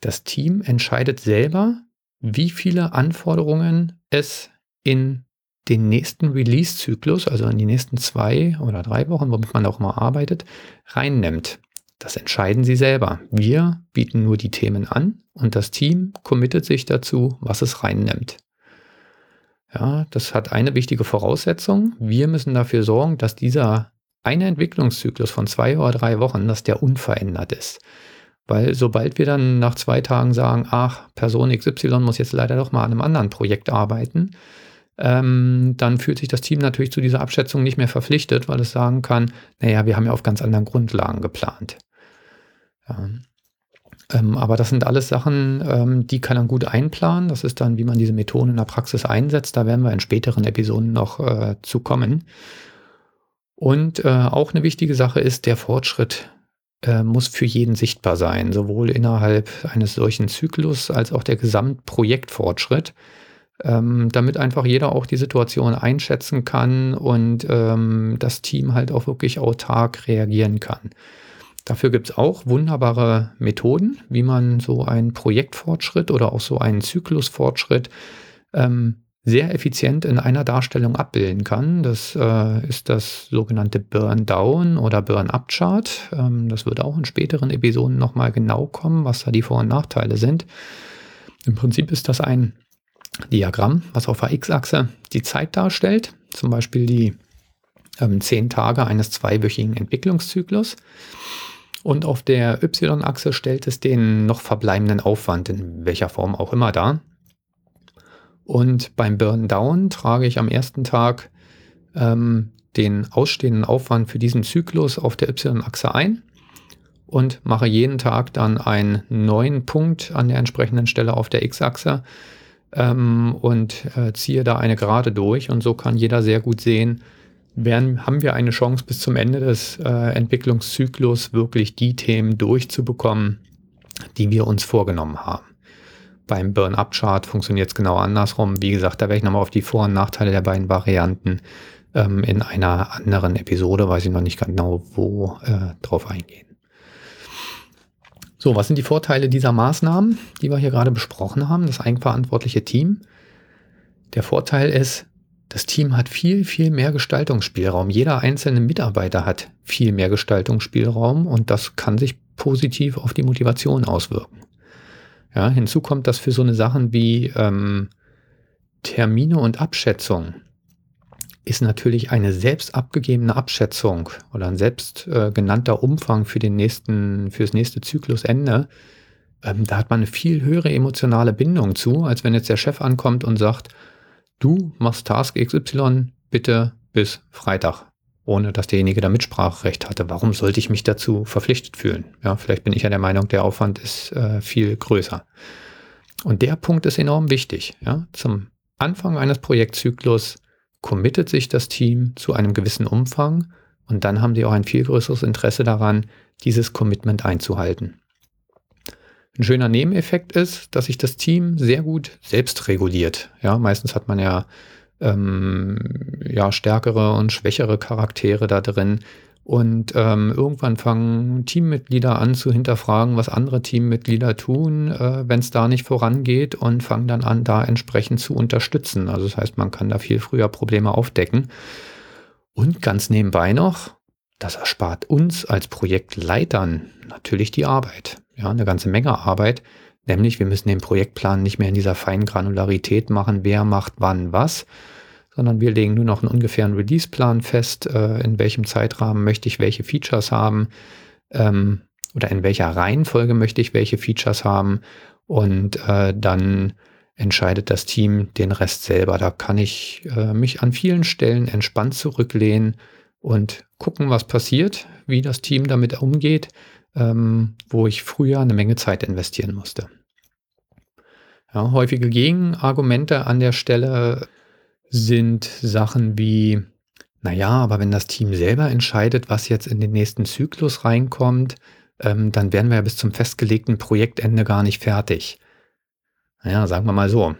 das Team entscheidet selber, wie viele Anforderungen es in den nächsten Release-Zyklus, also in die nächsten zwei oder drei Wochen, womit man auch mal arbeitet, reinnimmt. Das entscheiden Sie selber. Wir bieten nur die Themen an und das Team committet sich dazu, was es reinnimmt. Ja, das hat eine wichtige Voraussetzung. Wir müssen dafür sorgen, dass dieser eine Entwicklungszyklus von zwei oder drei Wochen, dass der unverändert ist. Weil sobald wir dann nach zwei Tagen sagen, ach, Person XY muss jetzt leider doch mal an einem anderen Projekt arbeiten, ähm, dann fühlt sich das Team natürlich zu dieser Abschätzung nicht mehr verpflichtet, weil es sagen kann, naja, wir haben ja auf ganz anderen Grundlagen geplant. Ja. Ähm, aber das sind alles Sachen, ähm, die kann man gut einplanen. Das ist dann, wie man diese Methoden in der Praxis einsetzt. Da werden wir in späteren Episoden noch äh, zu kommen. Und äh, auch eine wichtige Sache ist, der Fortschritt äh, muss für jeden sichtbar sein, sowohl innerhalb eines solchen Zyklus als auch der Gesamtprojektfortschritt ähm, damit einfach jeder auch die Situation einschätzen kann und ähm, das Team halt auch wirklich autark reagieren kann. Dafür gibt es auch wunderbare Methoden, wie man so einen Projektfortschritt oder auch so einen Zyklusfortschritt ähm, sehr effizient in einer Darstellung abbilden kann. Das äh, ist das sogenannte Burn-Down oder Burn-Up-Chart. Ähm, das wird auch in späteren Episoden nochmal genau kommen, was da die Vor- und Nachteile sind. Im Prinzip ist das ein Diagramm, was auf der X-Achse die Zeit darstellt, zum Beispiel die ähm, zehn Tage eines zweiwöchigen Entwicklungszyklus. Und auf der Y-Achse stellt es den noch verbleibenden Aufwand, in welcher Form auch immer dar. Und beim Burn Down trage ich am ersten Tag ähm, den ausstehenden Aufwand für diesen Zyklus auf der Y-Achse ein und mache jeden Tag dann einen neuen Punkt an der entsprechenden Stelle auf der X-Achse, ähm, und äh, ziehe da eine Gerade durch. Und so kann jeder sehr gut sehen, werden, haben wir eine Chance bis zum Ende des äh, Entwicklungszyklus wirklich die Themen durchzubekommen, die wir uns vorgenommen haben. Beim Burn-Up-Chart funktioniert es genau andersrum. Wie gesagt, da werde ich nochmal auf die Vor- und Nachteile der beiden Varianten ähm, in einer anderen Episode, weiß ich noch nicht genau wo, äh, drauf eingehen. So, was sind die Vorteile dieser Maßnahmen, die wir hier gerade besprochen haben, das eigenverantwortliche Team? Der Vorteil ist, das Team hat viel, viel mehr Gestaltungsspielraum. Jeder einzelne Mitarbeiter hat viel mehr Gestaltungsspielraum und das kann sich positiv auf die Motivation auswirken. Ja, hinzu kommt, dass für so eine Sachen wie ähm, Termine und Abschätzung ist natürlich eine selbst abgegebene Abschätzung oder ein selbst äh, genannter Umfang für den nächsten, fürs nächste Zyklusende. Ähm, da hat man eine viel höhere emotionale Bindung zu, als wenn jetzt der Chef ankommt und sagt, du machst Task XY bitte bis Freitag, ohne dass derjenige da Mitspracherecht hatte. Warum sollte ich mich dazu verpflichtet fühlen? Ja, vielleicht bin ich ja der Meinung, der Aufwand ist äh, viel größer. Und der Punkt ist enorm wichtig. Ja? Zum Anfang eines Projektzyklus committet sich das Team zu einem gewissen Umfang und dann haben die auch ein viel größeres Interesse daran, dieses Commitment einzuhalten. Ein schöner Nebeneffekt ist, dass sich das Team sehr gut selbst reguliert. Ja, meistens hat man ja, ähm, ja stärkere und schwächere Charaktere da drin. Und ähm, irgendwann fangen Teammitglieder an zu hinterfragen, was andere Teammitglieder tun, äh, wenn es da nicht vorangeht und fangen dann an, da entsprechend zu unterstützen. Also das heißt, man kann da viel früher Probleme aufdecken. Und ganz nebenbei noch, das erspart uns als Projektleitern natürlich die Arbeit ja, eine ganze Menge Arbeit. Nämlich, wir müssen den Projektplan nicht mehr in dieser feinen Granularität machen, wer macht wann was, sondern wir legen nur noch einen ungefähren Release-Plan fest, äh, in welchem Zeitrahmen möchte ich welche Features haben ähm, oder in welcher Reihenfolge möchte ich welche Features haben und äh, dann entscheidet das Team den Rest selber. Da kann ich äh, mich an vielen Stellen entspannt zurücklehnen und gucken, was passiert, wie das Team damit umgeht ähm, wo ich früher eine Menge Zeit investieren musste. Ja, häufige Gegenargumente an der Stelle sind Sachen wie, naja, aber wenn das Team selber entscheidet, was jetzt in den nächsten Zyklus reinkommt, ähm, dann werden wir ja bis zum festgelegten Projektende gar nicht fertig. Naja, sagen wir mal so,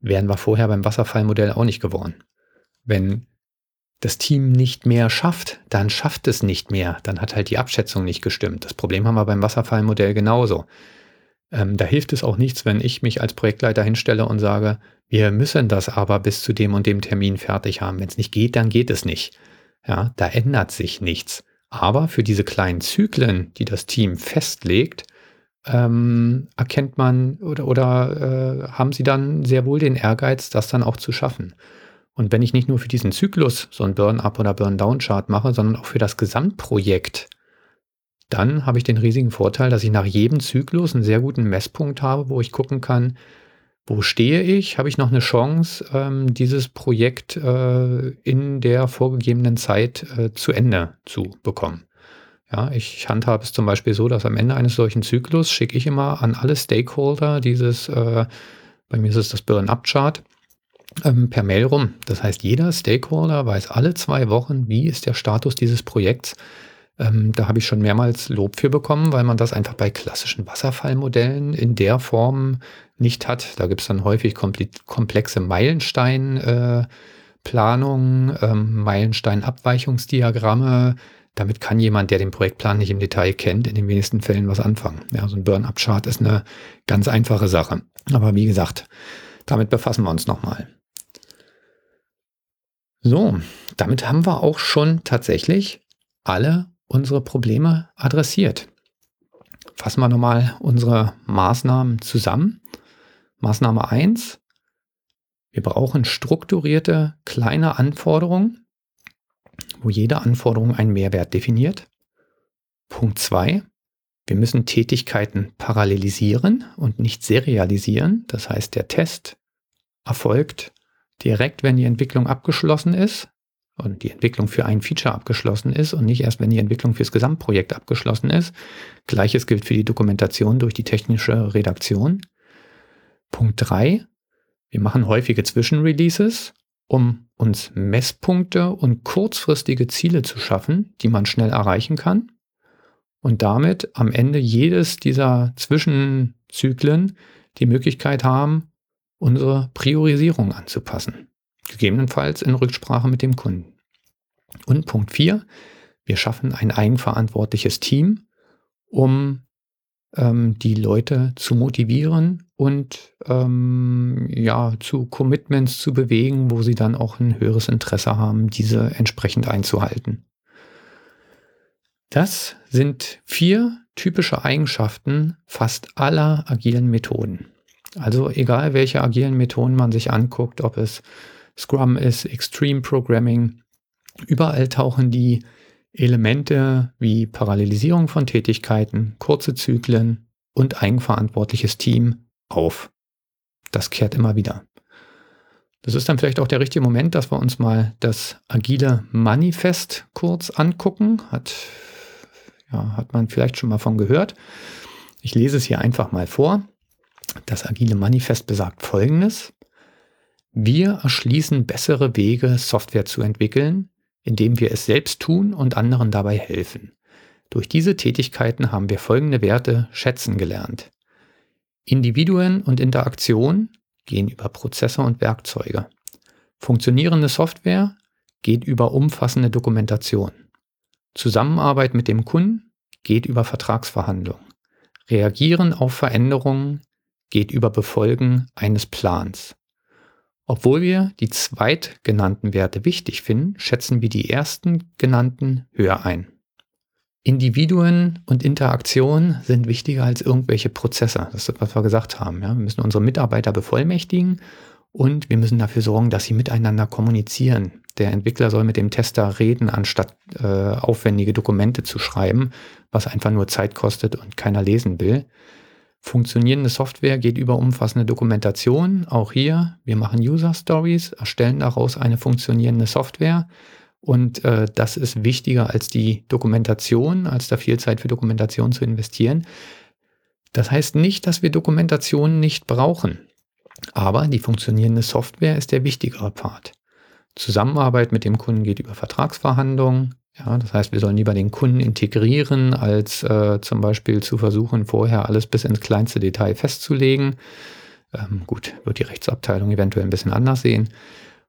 wären wir vorher beim Wasserfallmodell auch nicht geworden. Wenn das Team nicht mehr schafft, dann schafft es nicht mehr. Dann hat halt die Abschätzung nicht gestimmt. Das Problem haben wir beim Wasserfallmodell genauso. Ähm, da hilft es auch nichts, wenn ich mich als Projektleiter hinstelle und sage, wir müssen das aber bis zu dem und dem Termin fertig haben. Wenn es nicht geht, dann geht es nicht. Ja, da ändert sich nichts. Aber für diese kleinen Zyklen, die das Team festlegt, ähm, erkennt man oder, oder äh, haben sie dann sehr wohl den Ehrgeiz, das dann auch zu schaffen. Und wenn ich nicht nur für diesen Zyklus so ein Burn-up oder Burn-down-Chart mache, sondern auch für das Gesamtprojekt, dann habe ich den riesigen Vorteil, dass ich nach jedem Zyklus einen sehr guten Messpunkt habe, wo ich gucken kann, wo stehe ich? Habe ich noch eine Chance, ähm, dieses Projekt äh, in der vorgegebenen Zeit äh, zu Ende zu bekommen? Ja, ich handhabe es zum Beispiel so, dass am Ende eines solchen Zyklus schicke ich immer an alle Stakeholder dieses, äh, bei mir ist es das Burn-up-Chart, ähm, per Mail rum. Das heißt, jeder Stakeholder weiß alle zwei Wochen, wie ist der Status dieses Projekts. Ähm, da habe ich schon mehrmals Lob für bekommen, weil man das einfach bei klassischen Wasserfallmodellen in der Form nicht hat. Da gibt es dann häufig komplexe Meilensteinplanungen, äh, ähm, Meilenstein-Abweichungsdiagramme. Damit kann jemand, der den Projektplan nicht im Detail kennt, in den wenigsten Fällen was anfangen. Ja, so ein Burn-Up-Chart ist eine ganz einfache Sache. Aber wie gesagt, damit befassen wir uns nochmal. So, damit haben wir auch schon tatsächlich alle unsere Probleme adressiert. Fassen wir nochmal unsere Maßnahmen zusammen. Maßnahme 1. Wir brauchen strukturierte kleine Anforderungen, wo jede Anforderung einen Mehrwert definiert. Punkt 2. Wir müssen Tätigkeiten parallelisieren und nicht serialisieren. Das heißt, der Test erfolgt direkt, wenn die Entwicklung abgeschlossen ist und die Entwicklung für ein Feature abgeschlossen ist und nicht erst, wenn die Entwicklung fürs Gesamtprojekt abgeschlossen ist. Gleiches gilt für die Dokumentation durch die technische Redaktion. Punkt 3. Wir machen häufige Zwischenreleases, um uns Messpunkte und kurzfristige Ziele zu schaffen, die man schnell erreichen kann. Und damit am Ende jedes dieser Zwischenzyklen die Möglichkeit haben, unsere Priorisierung anzupassen. Gegebenenfalls in Rücksprache mit dem Kunden. Und Punkt 4, wir schaffen ein eigenverantwortliches Team, um ähm, die Leute zu motivieren und ähm, ja, zu Commitments zu bewegen, wo sie dann auch ein höheres Interesse haben, diese entsprechend einzuhalten. Das sind vier typische Eigenschaften fast aller agilen Methoden. Also egal, welche agilen Methoden man sich anguckt, ob es Scrum ist, Extreme Programming, überall tauchen die Elemente wie Parallelisierung von Tätigkeiten, kurze Zyklen und eigenverantwortliches Team auf. Das kehrt immer wieder. Das ist dann vielleicht auch der richtige Moment, dass wir uns mal das agile Manifest kurz angucken. Hat, ja, hat man vielleicht schon mal von gehört. Ich lese es hier einfach mal vor. Das agile Manifest besagt Folgendes. Wir erschließen bessere Wege, Software zu entwickeln, indem wir es selbst tun und anderen dabei helfen. Durch diese Tätigkeiten haben wir folgende Werte schätzen gelernt. Individuen und Interaktion gehen über Prozesse und Werkzeuge. Funktionierende Software geht über umfassende Dokumentation. Zusammenarbeit mit dem Kunden geht über Vertragsverhandlungen. Reagieren auf Veränderungen geht über Befolgen eines Plans. Obwohl wir die zweitgenannten Werte wichtig finden, schätzen wir die ersten genannten höher ein. Individuen und Interaktion sind wichtiger als irgendwelche Prozesse. Das ist, was wir gesagt haben. Ja. Wir müssen unsere Mitarbeiter bevollmächtigen und wir müssen dafür sorgen, dass sie miteinander kommunizieren. Der Entwickler soll mit dem Tester reden, anstatt äh, aufwendige Dokumente zu schreiben, was einfach nur Zeit kostet und keiner lesen will. Funktionierende Software geht über umfassende Dokumentation. Auch hier, wir machen User Stories, erstellen daraus eine funktionierende Software und äh, das ist wichtiger als die Dokumentation, als da viel Zeit für Dokumentation zu investieren. Das heißt nicht, dass wir Dokumentation nicht brauchen. Aber die funktionierende Software ist der wichtigere Part. Zusammenarbeit mit dem Kunden geht über Vertragsverhandlungen. Ja, das heißt, wir sollen lieber den Kunden integrieren, als äh, zum Beispiel zu versuchen, vorher alles bis ins kleinste Detail festzulegen. Ähm, gut, wird die Rechtsabteilung eventuell ein bisschen anders sehen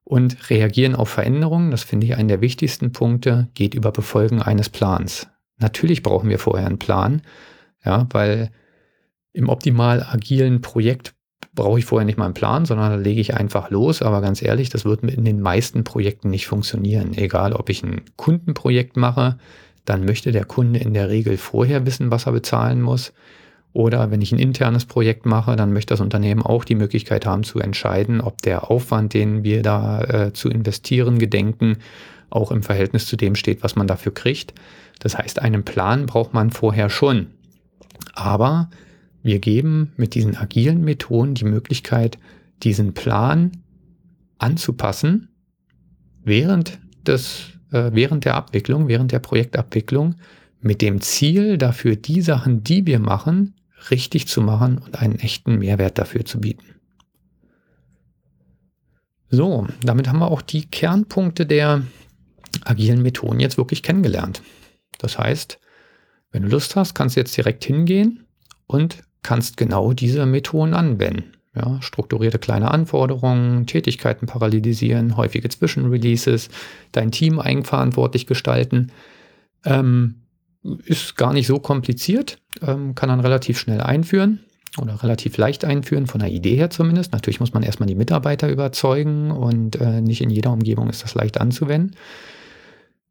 und reagieren auf Veränderungen, das finde ich einen der wichtigsten Punkte, geht über Befolgen eines Plans. Natürlich brauchen wir vorher einen Plan, ja, weil im optimal agilen Projekt brauche ich vorher nicht mal einen Plan, sondern da lege ich einfach los. Aber ganz ehrlich, das wird in den meisten Projekten nicht funktionieren. Egal, ob ich ein Kundenprojekt mache, dann möchte der Kunde in der Regel vorher wissen, was er bezahlen muss. Oder wenn ich ein internes Projekt mache, dann möchte das Unternehmen auch die Möglichkeit haben zu entscheiden, ob der Aufwand, den wir da äh, zu investieren gedenken, auch im Verhältnis zu dem steht, was man dafür kriegt. Das heißt, einen Plan braucht man vorher schon. Aber wir geben mit diesen agilen Methoden die Möglichkeit, diesen Plan anzupassen während des, äh, während der Abwicklung, während der Projektabwicklung mit dem Ziel dafür, die Sachen, die wir machen, richtig zu machen und einen echten Mehrwert dafür zu bieten. So, damit haben wir auch die Kernpunkte der agilen Methoden jetzt wirklich kennengelernt. Das heißt, wenn du Lust hast, kannst du jetzt direkt hingehen und kannst genau diese Methoden anwenden. Ja, strukturierte kleine Anforderungen, Tätigkeiten parallelisieren, häufige Zwischenreleases, dein Team eigenverantwortlich gestalten. Ähm, ist gar nicht so kompliziert, ähm, kann man relativ schnell einführen oder relativ leicht einführen, von der Idee her zumindest. Natürlich muss man erstmal die Mitarbeiter überzeugen und äh, nicht in jeder Umgebung ist das leicht anzuwenden.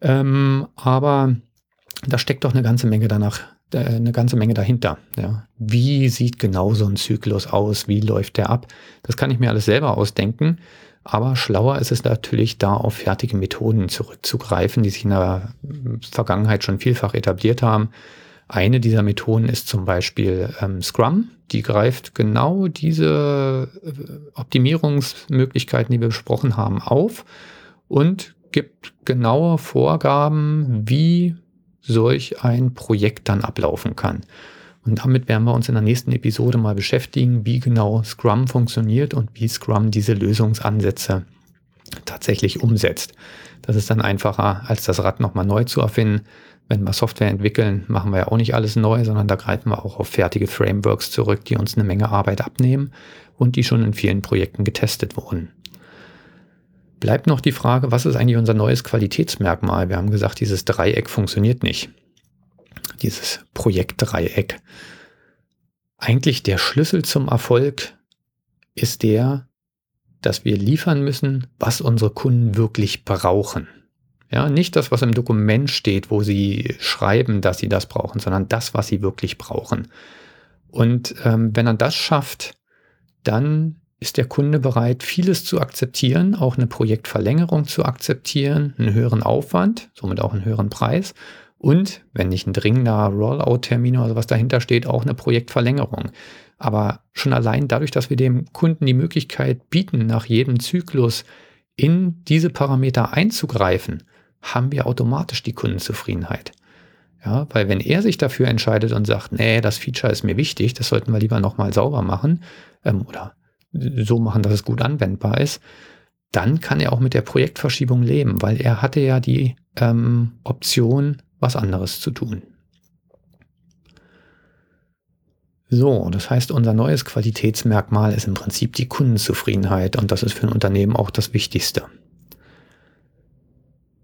Ähm, aber da steckt doch eine ganze Menge danach, eine ganze Menge dahinter. Ja. Wie sieht genau so ein Zyklus aus? Wie läuft der ab? Das kann ich mir alles selber ausdenken. Aber schlauer ist es natürlich, da auf fertige Methoden zurückzugreifen, die sich in der Vergangenheit schon vielfach etabliert haben. Eine dieser Methoden ist zum Beispiel ähm, Scrum. Die greift genau diese äh, Optimierungsmöglichkeiten, die wir besprochen haben, auf und gibt genaue Vorgaben, wie solch ein Projekt dann ablaufen kann. Und damit werden wir uns in der nächsten Episode mal beschäftigen, wie genau Scrum funktioniert und wie Scrum diese Lösungsansätze tatsächlich umsetzt. Das ist dann einfacher, als das Rad nochmal neu zu erfinden. Wenn wir Software entwickeln, machen wir ja auch nicht alles neu, sondern da greifen wir auch auf fertige Frameworks zurück, die uns eine Menge Arbeit abnehmen und die schon in vielen Projekten getestet wurden. Bleibt noch die Frage, was ist eigentlich unser neues Qualitätsmerkmal? Wir haben gesagt, dieses Dreieck funktioniert nicht dieses Projektdreieck. Eigentlich der Schlüssel zum Erfolg ist der, dass wir liefern müssen, was unsere Kunden wirklich brauchen. Ja, nicht das, was im Dokument steht, wo sie schreiben, dass sie das brauchen, sondern das, was sie wirklich brauchen. Und ähm, wenn er das schafft, dann ist der Kunde bereit, vieles zu akzeptieren, auch eine Projektverlängerung zu akzeptieren, einen höheren Aufwand, somit auch einen höheren Preis Und wenn nicht ein dringender Rollout-Termin oder sowas dahinter steht, auch eine Projektverlängerung. Aber schon allein dadurch, dass wir dem Kunden die Möglichkeit bieten, nach jedem Zyklus in diese Parameter einzugreifen, haben wir automatisch die Kundenzufriedenheit. Ja, weil wenn er sich dafür entscheidet und sagt, nee, das Feature ist mir wichtig, das sollten wir lieber nochmal sauber machen ähm, oder so machen, dass es gut anwendbar ist, dann kann er auch mit der Projektverschiebung leben, weil er hatte ja die ähm, Option, was anderes zu tun. So, das heißt, unser neues Qualitätsmerkmal ist im Prinzip die Kundenzufriedenheit und das ist für ein Unternehmen auch das Wichtigste.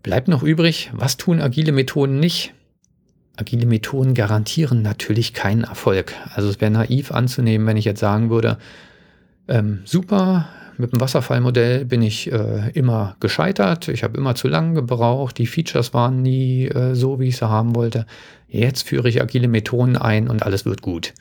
Bleibt noch übrig, was tun agile Methoden nicht? Agile Methoden garantieren natürlich keinen Erfolg. Also es wäre naiv anzunehmen, wenn ich jetzt sagen würde, ähm, super, mit dem Wasserfallmodell bin ich äh, immer gescheitert, ich habe immer zu lange gebraucht, die Features waren nie äh, so, wie ich sie haben wollte. Jetzt führe ich agile Methoden ein und alles wird gut.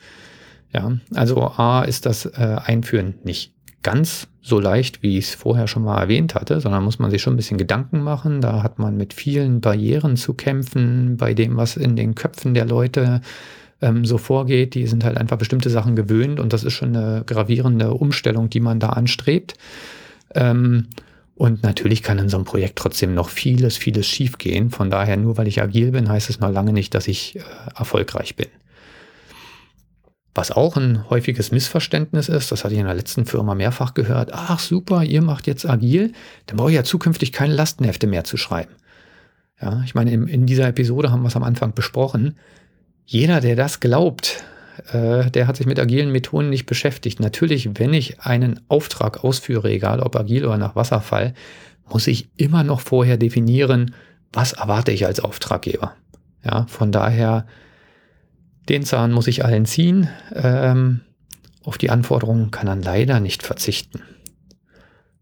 Ja, also A ist das äh, Einführen nicht ganz so leicht, wie ich es vorher schon mal erwähnt hatte, sondern muss man sich schon ein bisschen Gedanken machen. Da hat man mit vielen Barrieren zu kämpfen, bei dem, was in den Köpfen der Leute ähm, so vorgeht. Die sind halt einfach bestimmte Sachen gewöhnt und das ist schon eine gravierende Umstellung, die man da anstrebt. Ähm, und natürlich kann in so einem Projekt trotzdem noch vieles, vieles schiefgehen. Von daher, nur weil ich agil bin, heißt es noch lange nicht, dass ich äh, erfolgreich bin. Was auch ein häufiges Missverständnis ist, das hatte ich in der letzten Firma mehrfach gehört, ach super, ihr macht jetzt agil, dann brauche ich ja zukünftig keine Lastenhefte mehr zu schreiben. Ja, ich meine, in, in dieser Episode haben wir es am Anfang besprochen. Jeder, der das glaubt, äh, der hat sich mit agilen Methoden nicht beschäftigt. Natürlich, wenn ich einen Auftrag ausführe, egal ob agil oder nach Wasserfall, muss ich immer noch vorher definieren, was erwarte ich als Auftraggeber. Ja, von daher den Zahn muss ich allen ziehen. Ähm, auf die Anforderungen kann man leider nicht verzichten.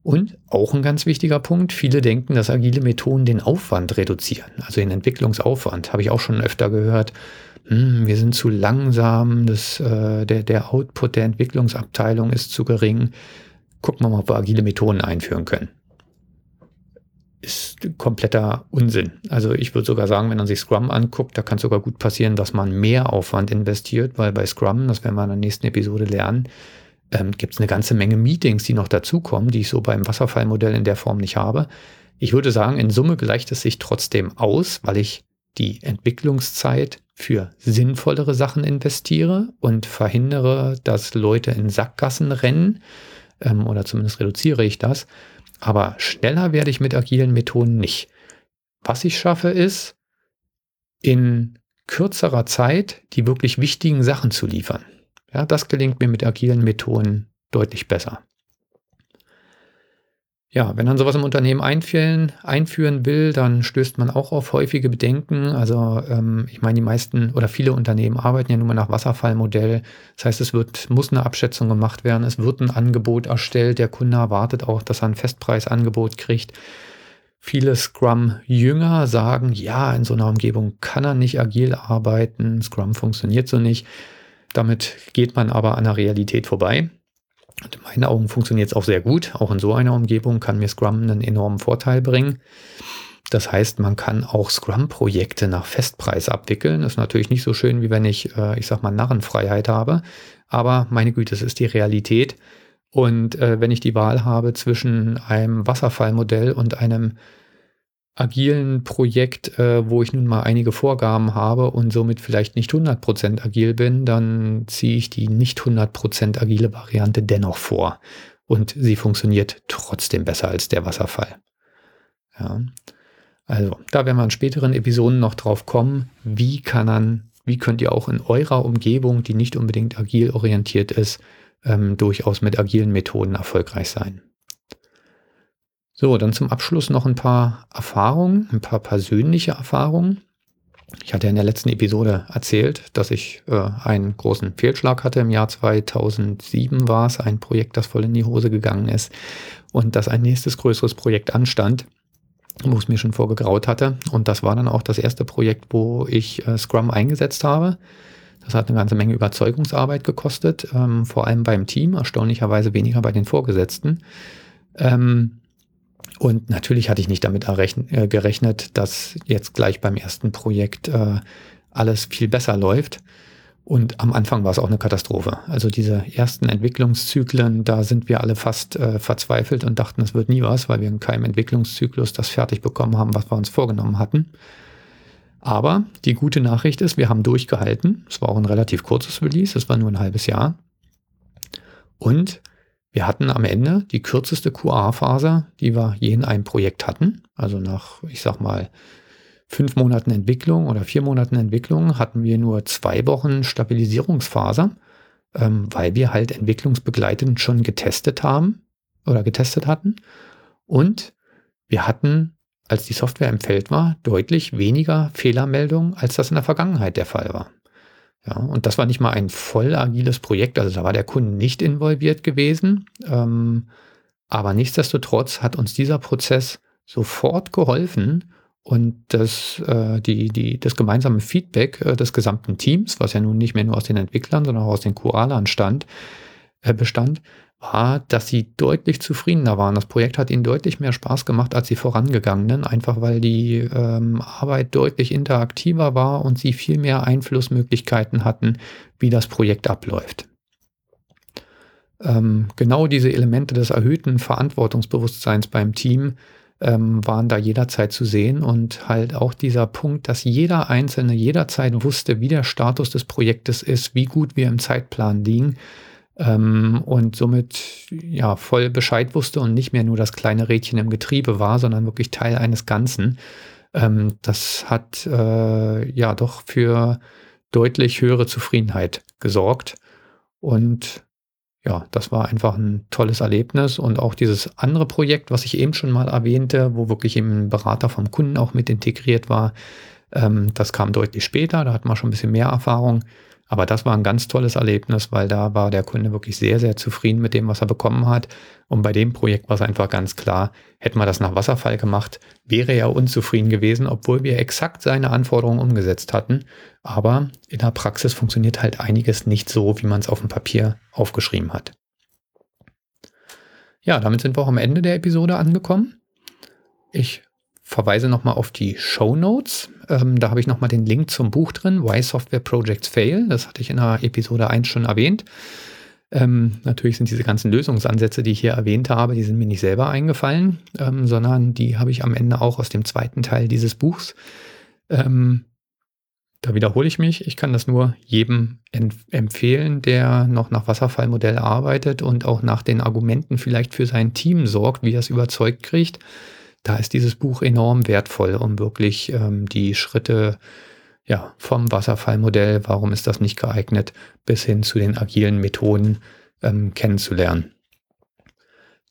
Und auch ein ganz wichtiger Punkt, viele denken, dass agile Methoden den Aufwand reduzieren, also den Entwicklungsaufwand. Habe ich auch schon öfter gehört, hm, wir sind zu langsam, das, äh, der, der Output der Entwicklungsabteilung ist zu gering. Gucken wir mal, ob wir agile Methoden einführen können ist kompletter Unsinn. Also ich würde sogar sagen, wenn man sich Scrum anguckt, da kann es sogar gut passieren, dass man mehr Aufwand investiert, weil bei Scrum, das werden wir in der nächsten Episode lernen, ähm, gibt es eine ganze Menge Meetings, die noch dazukommen, die ich so beim Wasserfallmodell in der Form nicht habe. Ich würde sagen, in Summe gleicht es sich trotzdem aus, weil ich die Entwicklungszeit für sinnvollere Sachen investiere und verhindere, dass Leute in Sackgassen rennen, ähm, oder zumindest reduziere ich das. Aber schneller werde ich mit agilen Methoden nicht. Was ich schaffe, ist, in kürzerer Zeit die wirklich wichtigen Sachen zu liefern. Ja, das gelingt mir mit agilen Methoden deutlich besser. Ja, wenn man sowas im Unternehmen einführen, einführen will, dann stößt man auch auf häufige Bedenken. Also ähm, ich meine, die meisten oder viele Unternehmen arbeiten ja nun mal nach Wasserfallmodell. Das heißt, es wird, muss eine Abschätzung gemacht werden, es wird ein Angebot erstellt, der Kunde erwartet auch, dass er ein Festpreisangebot kriegt. Viele Scrum-Jünger sagen, ja, in so einer Umgebung kann er nicht agil arbeiten, Scrum funktioniert so nicht. Damit geht man aber an der Realität vorbei. Und in meinen Augen funktioniert es auch sehr gut. Auch in so einer Umgebung kann mir Scrum einen enormen Vorteil bringen. Das heißt, man kann auch Scrum-Projekte nach Festpreis abwickeln. Das ist natürlich nicht so schön, wie wenn ich, äh, ich sag mal, Narrenfreiheit habe. Aber meine Güte, es ist die Realität. Und äh, wenn ich die Wahl habe zwischen einem Wasserfallmodell und einem agilen Projekt, äh, wo ich nun mal einige Vorgaben habe und somit vielleicht nicht 100% agil bin, dann ziehe ich die nicht 100% agile Variante dennoch vor. Und sie funktioniert trotzdem besser als der Wasserfall. Ja. Also, da werden wir in späteren Episoden noch drauf kommen, wie kann man, wie könnt ihr auch in eurer Umgebung, die nicht unbedingt agil orientiert ist, ähm, durchaus mit agilen Methoden erfolgreich sein. So, dann zum Abschluss noch ein paar Erfahrungen, ein paar persönliche Erfahrungen. Ich hatte in der letzten Episode erzählt, dass ich äh, einen großen Fehlschlag hatte. Im Jahr 2007 war es ein Projekt, das voll in die Hose gegangen ist und dass ein nächstes größeres Projekt anstand, wo es mir schon vorgegraut hatte. Und das war dann auch das erste Projekt, wo ich äh, Scrum eingesetzt habe. Das hat eine ganze Menge Überzeugungsarbeit gekostet, ähm, vor allem beim Team, erstaunlicherweise weniger bei den Vorgesetzten. Ähm, Und natürlich hatte ich nicht damit äh, gerechnet, dass jetzt gleich beim ersten Projekt äh, alles viel besser läuft. Und am Anfang war es auch eine Katastrophe. Also diese ersten Entwicklungszyklen, da sind wir alle fast äh, verzweifelt und dachten, es wird nie was, weil wir in keinem Entwicklungszyklus das fertig bekommen haben, was wir uns vorgenommen hatten. Aber die gute Nachricht ist, wir haben durchgehalten. Es war auch ein relativ kurzes Release, es war nur ein halbes Jahr. Und wir hatten am Ende die kürzeste QA-Phase, die wir je in einem Projekt hatten. Also nach, ich sag mal, fünf Monaten Entwicklung oder vier Monaten Entwicklung hatten wir nur zwei Wochen Stabilisierungsphase, ähm, weil wir halt entwicklungsbegleitend schon getestet haben oder getestet hatten. Und wir hatten, als die Software im Feld war, deutlich weniger Fehlermeldungen, als das in der Vergangenheit der Fall war. Ja, und das war nicht mal ein voll agiles Projekt, also da war der Kunde nicht involviert gewesen. Ähm, aber nichtsdestotrotz hat uns dieser Prozess sofort geholfen und das, äh, die, die, das gemeinsame Feedback äh, des gesamten Teams, was ja nun nicht mehr nur aus den Entwicklern, sondern auch aus den QA-Lern stand, äh, bestand, war, dass sie deutlich zufriedener waren. Das Projekt hat ihnen deutlich mehr Spaß gemacht als die vorangegangenen, einfach weil die ähm, Arbeit deutlich interaktiver war und sie viel mehr Einflussmöglichkeiten hatten, wie das Projekt abläuft. Ähm, genau diese Elemente des erhöhten Verantwortungsbewusstseins beim Team ähm, waren da jederzeit zu sehen und halt auch dieser Punkt, dass jeder Einzelne jederzeit wusste, wie der Status des Projektes ist, wie gut wir im Zeitplan liegen ähm, und somit ja voll Bescheid wusste und nicht mehr nur das kleine Rädchen im Getriebe war, sondern wirklich Teil eines Ganzen. Ähm, das hat äh, ja doch für deutlich höhere Zufriedenheit gesorgt und ja, das war einfach ein tolles Erlebnis und auch dieses andere Projekt, was ich eben schon mal erwähnte, wo wirklich eben ein Berater vom Kunden auch mit integriert war, ähm, das kam deutlich später, da hat man schon ein bisschen mehr Erfahrung. Aber das war ein ganz tolles Erlebnis, weil da war der Kunde wirklich sehr, sehr zufrieden mit dem, was er bekommen hat. Und bei dem Projekt war es einfach ganz klar, hätten wir das nach Wasserfall gemacht, wäre er unzufrieden gewesen, obwohl wir exakt seine Anforderungen umgesetzt hatten. Aber in der Praxis funktioniert halt einiges nicht so, wie man es auf dem Papier aufgeschrieben hat. Ja, damit sind wir auch am Ende der Episode angekommen. Ich verweise nochmal auf die Show Notes. Ähm, da habe ich nochmal den Link zum Buch drin, Why Software Projects Fail. Das hatte ich in der Episode 1 schon erwähnt. Ähm, natürlich sind diese ganzen Lösungsansätze, die ich hier erwähnt habe, die sind mir nicht selber eingefallen, ähm, sondern die habe ich am Ende auch aus dem zweiten Teil dieses Buchs. Ähm, da wiederhole ich mich. Ich kann das nur jedem empfehlen, der noch nach Wasserfallmodell arbeitet und auch nach den Argumenten vielleicht für sein Team sorgt, wie er es überzeugt kriegt da ist dieses Buch enorm wertvoll, um wirklich ähm, die Schritte ja, vom Wasserfallmodell, warum ist das nicht geeignet, bis hin zu den agilen Methoden ähm, kennenzulernen.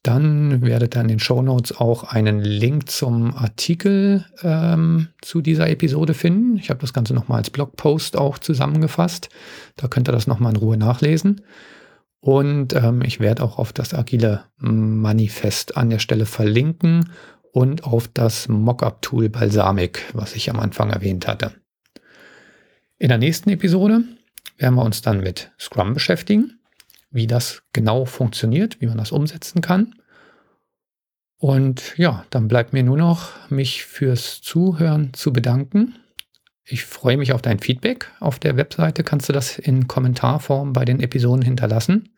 Dann werdet ihr in den Show Notes auch einen Link zum Artikel ähm, zu dieser Episode finden. Ich habe das Ganze nochmal als Blogpost auch zusammengefasst. Da könnt ihr das nochmal in Ruhe nachlesen. Und ähm, ich werde auch auf das agile Manifest an der Stelle verlinken und auf das Mockup-Tool Balsamic, was ich am Anfang erwähnt hatte. In der nächsten Episode werden wir uns dann mit Scrum beschäftigen, wie das genau funktioniert, wie man das umsetzen kann. Und ja, dann bleibt mir nur noch, mich fürs Zuhören zu bedanken. Ich freue mich auf dein Feedback. Auf der Webseite kannst du das in Kommentarform bei den Episoden hinterlassen.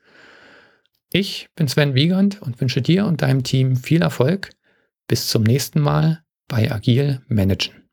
Ich bin Sven Wiegand und wünsche dir und deinem Team viel Erfolg bis zum nächsten Mal bei Agil Managen.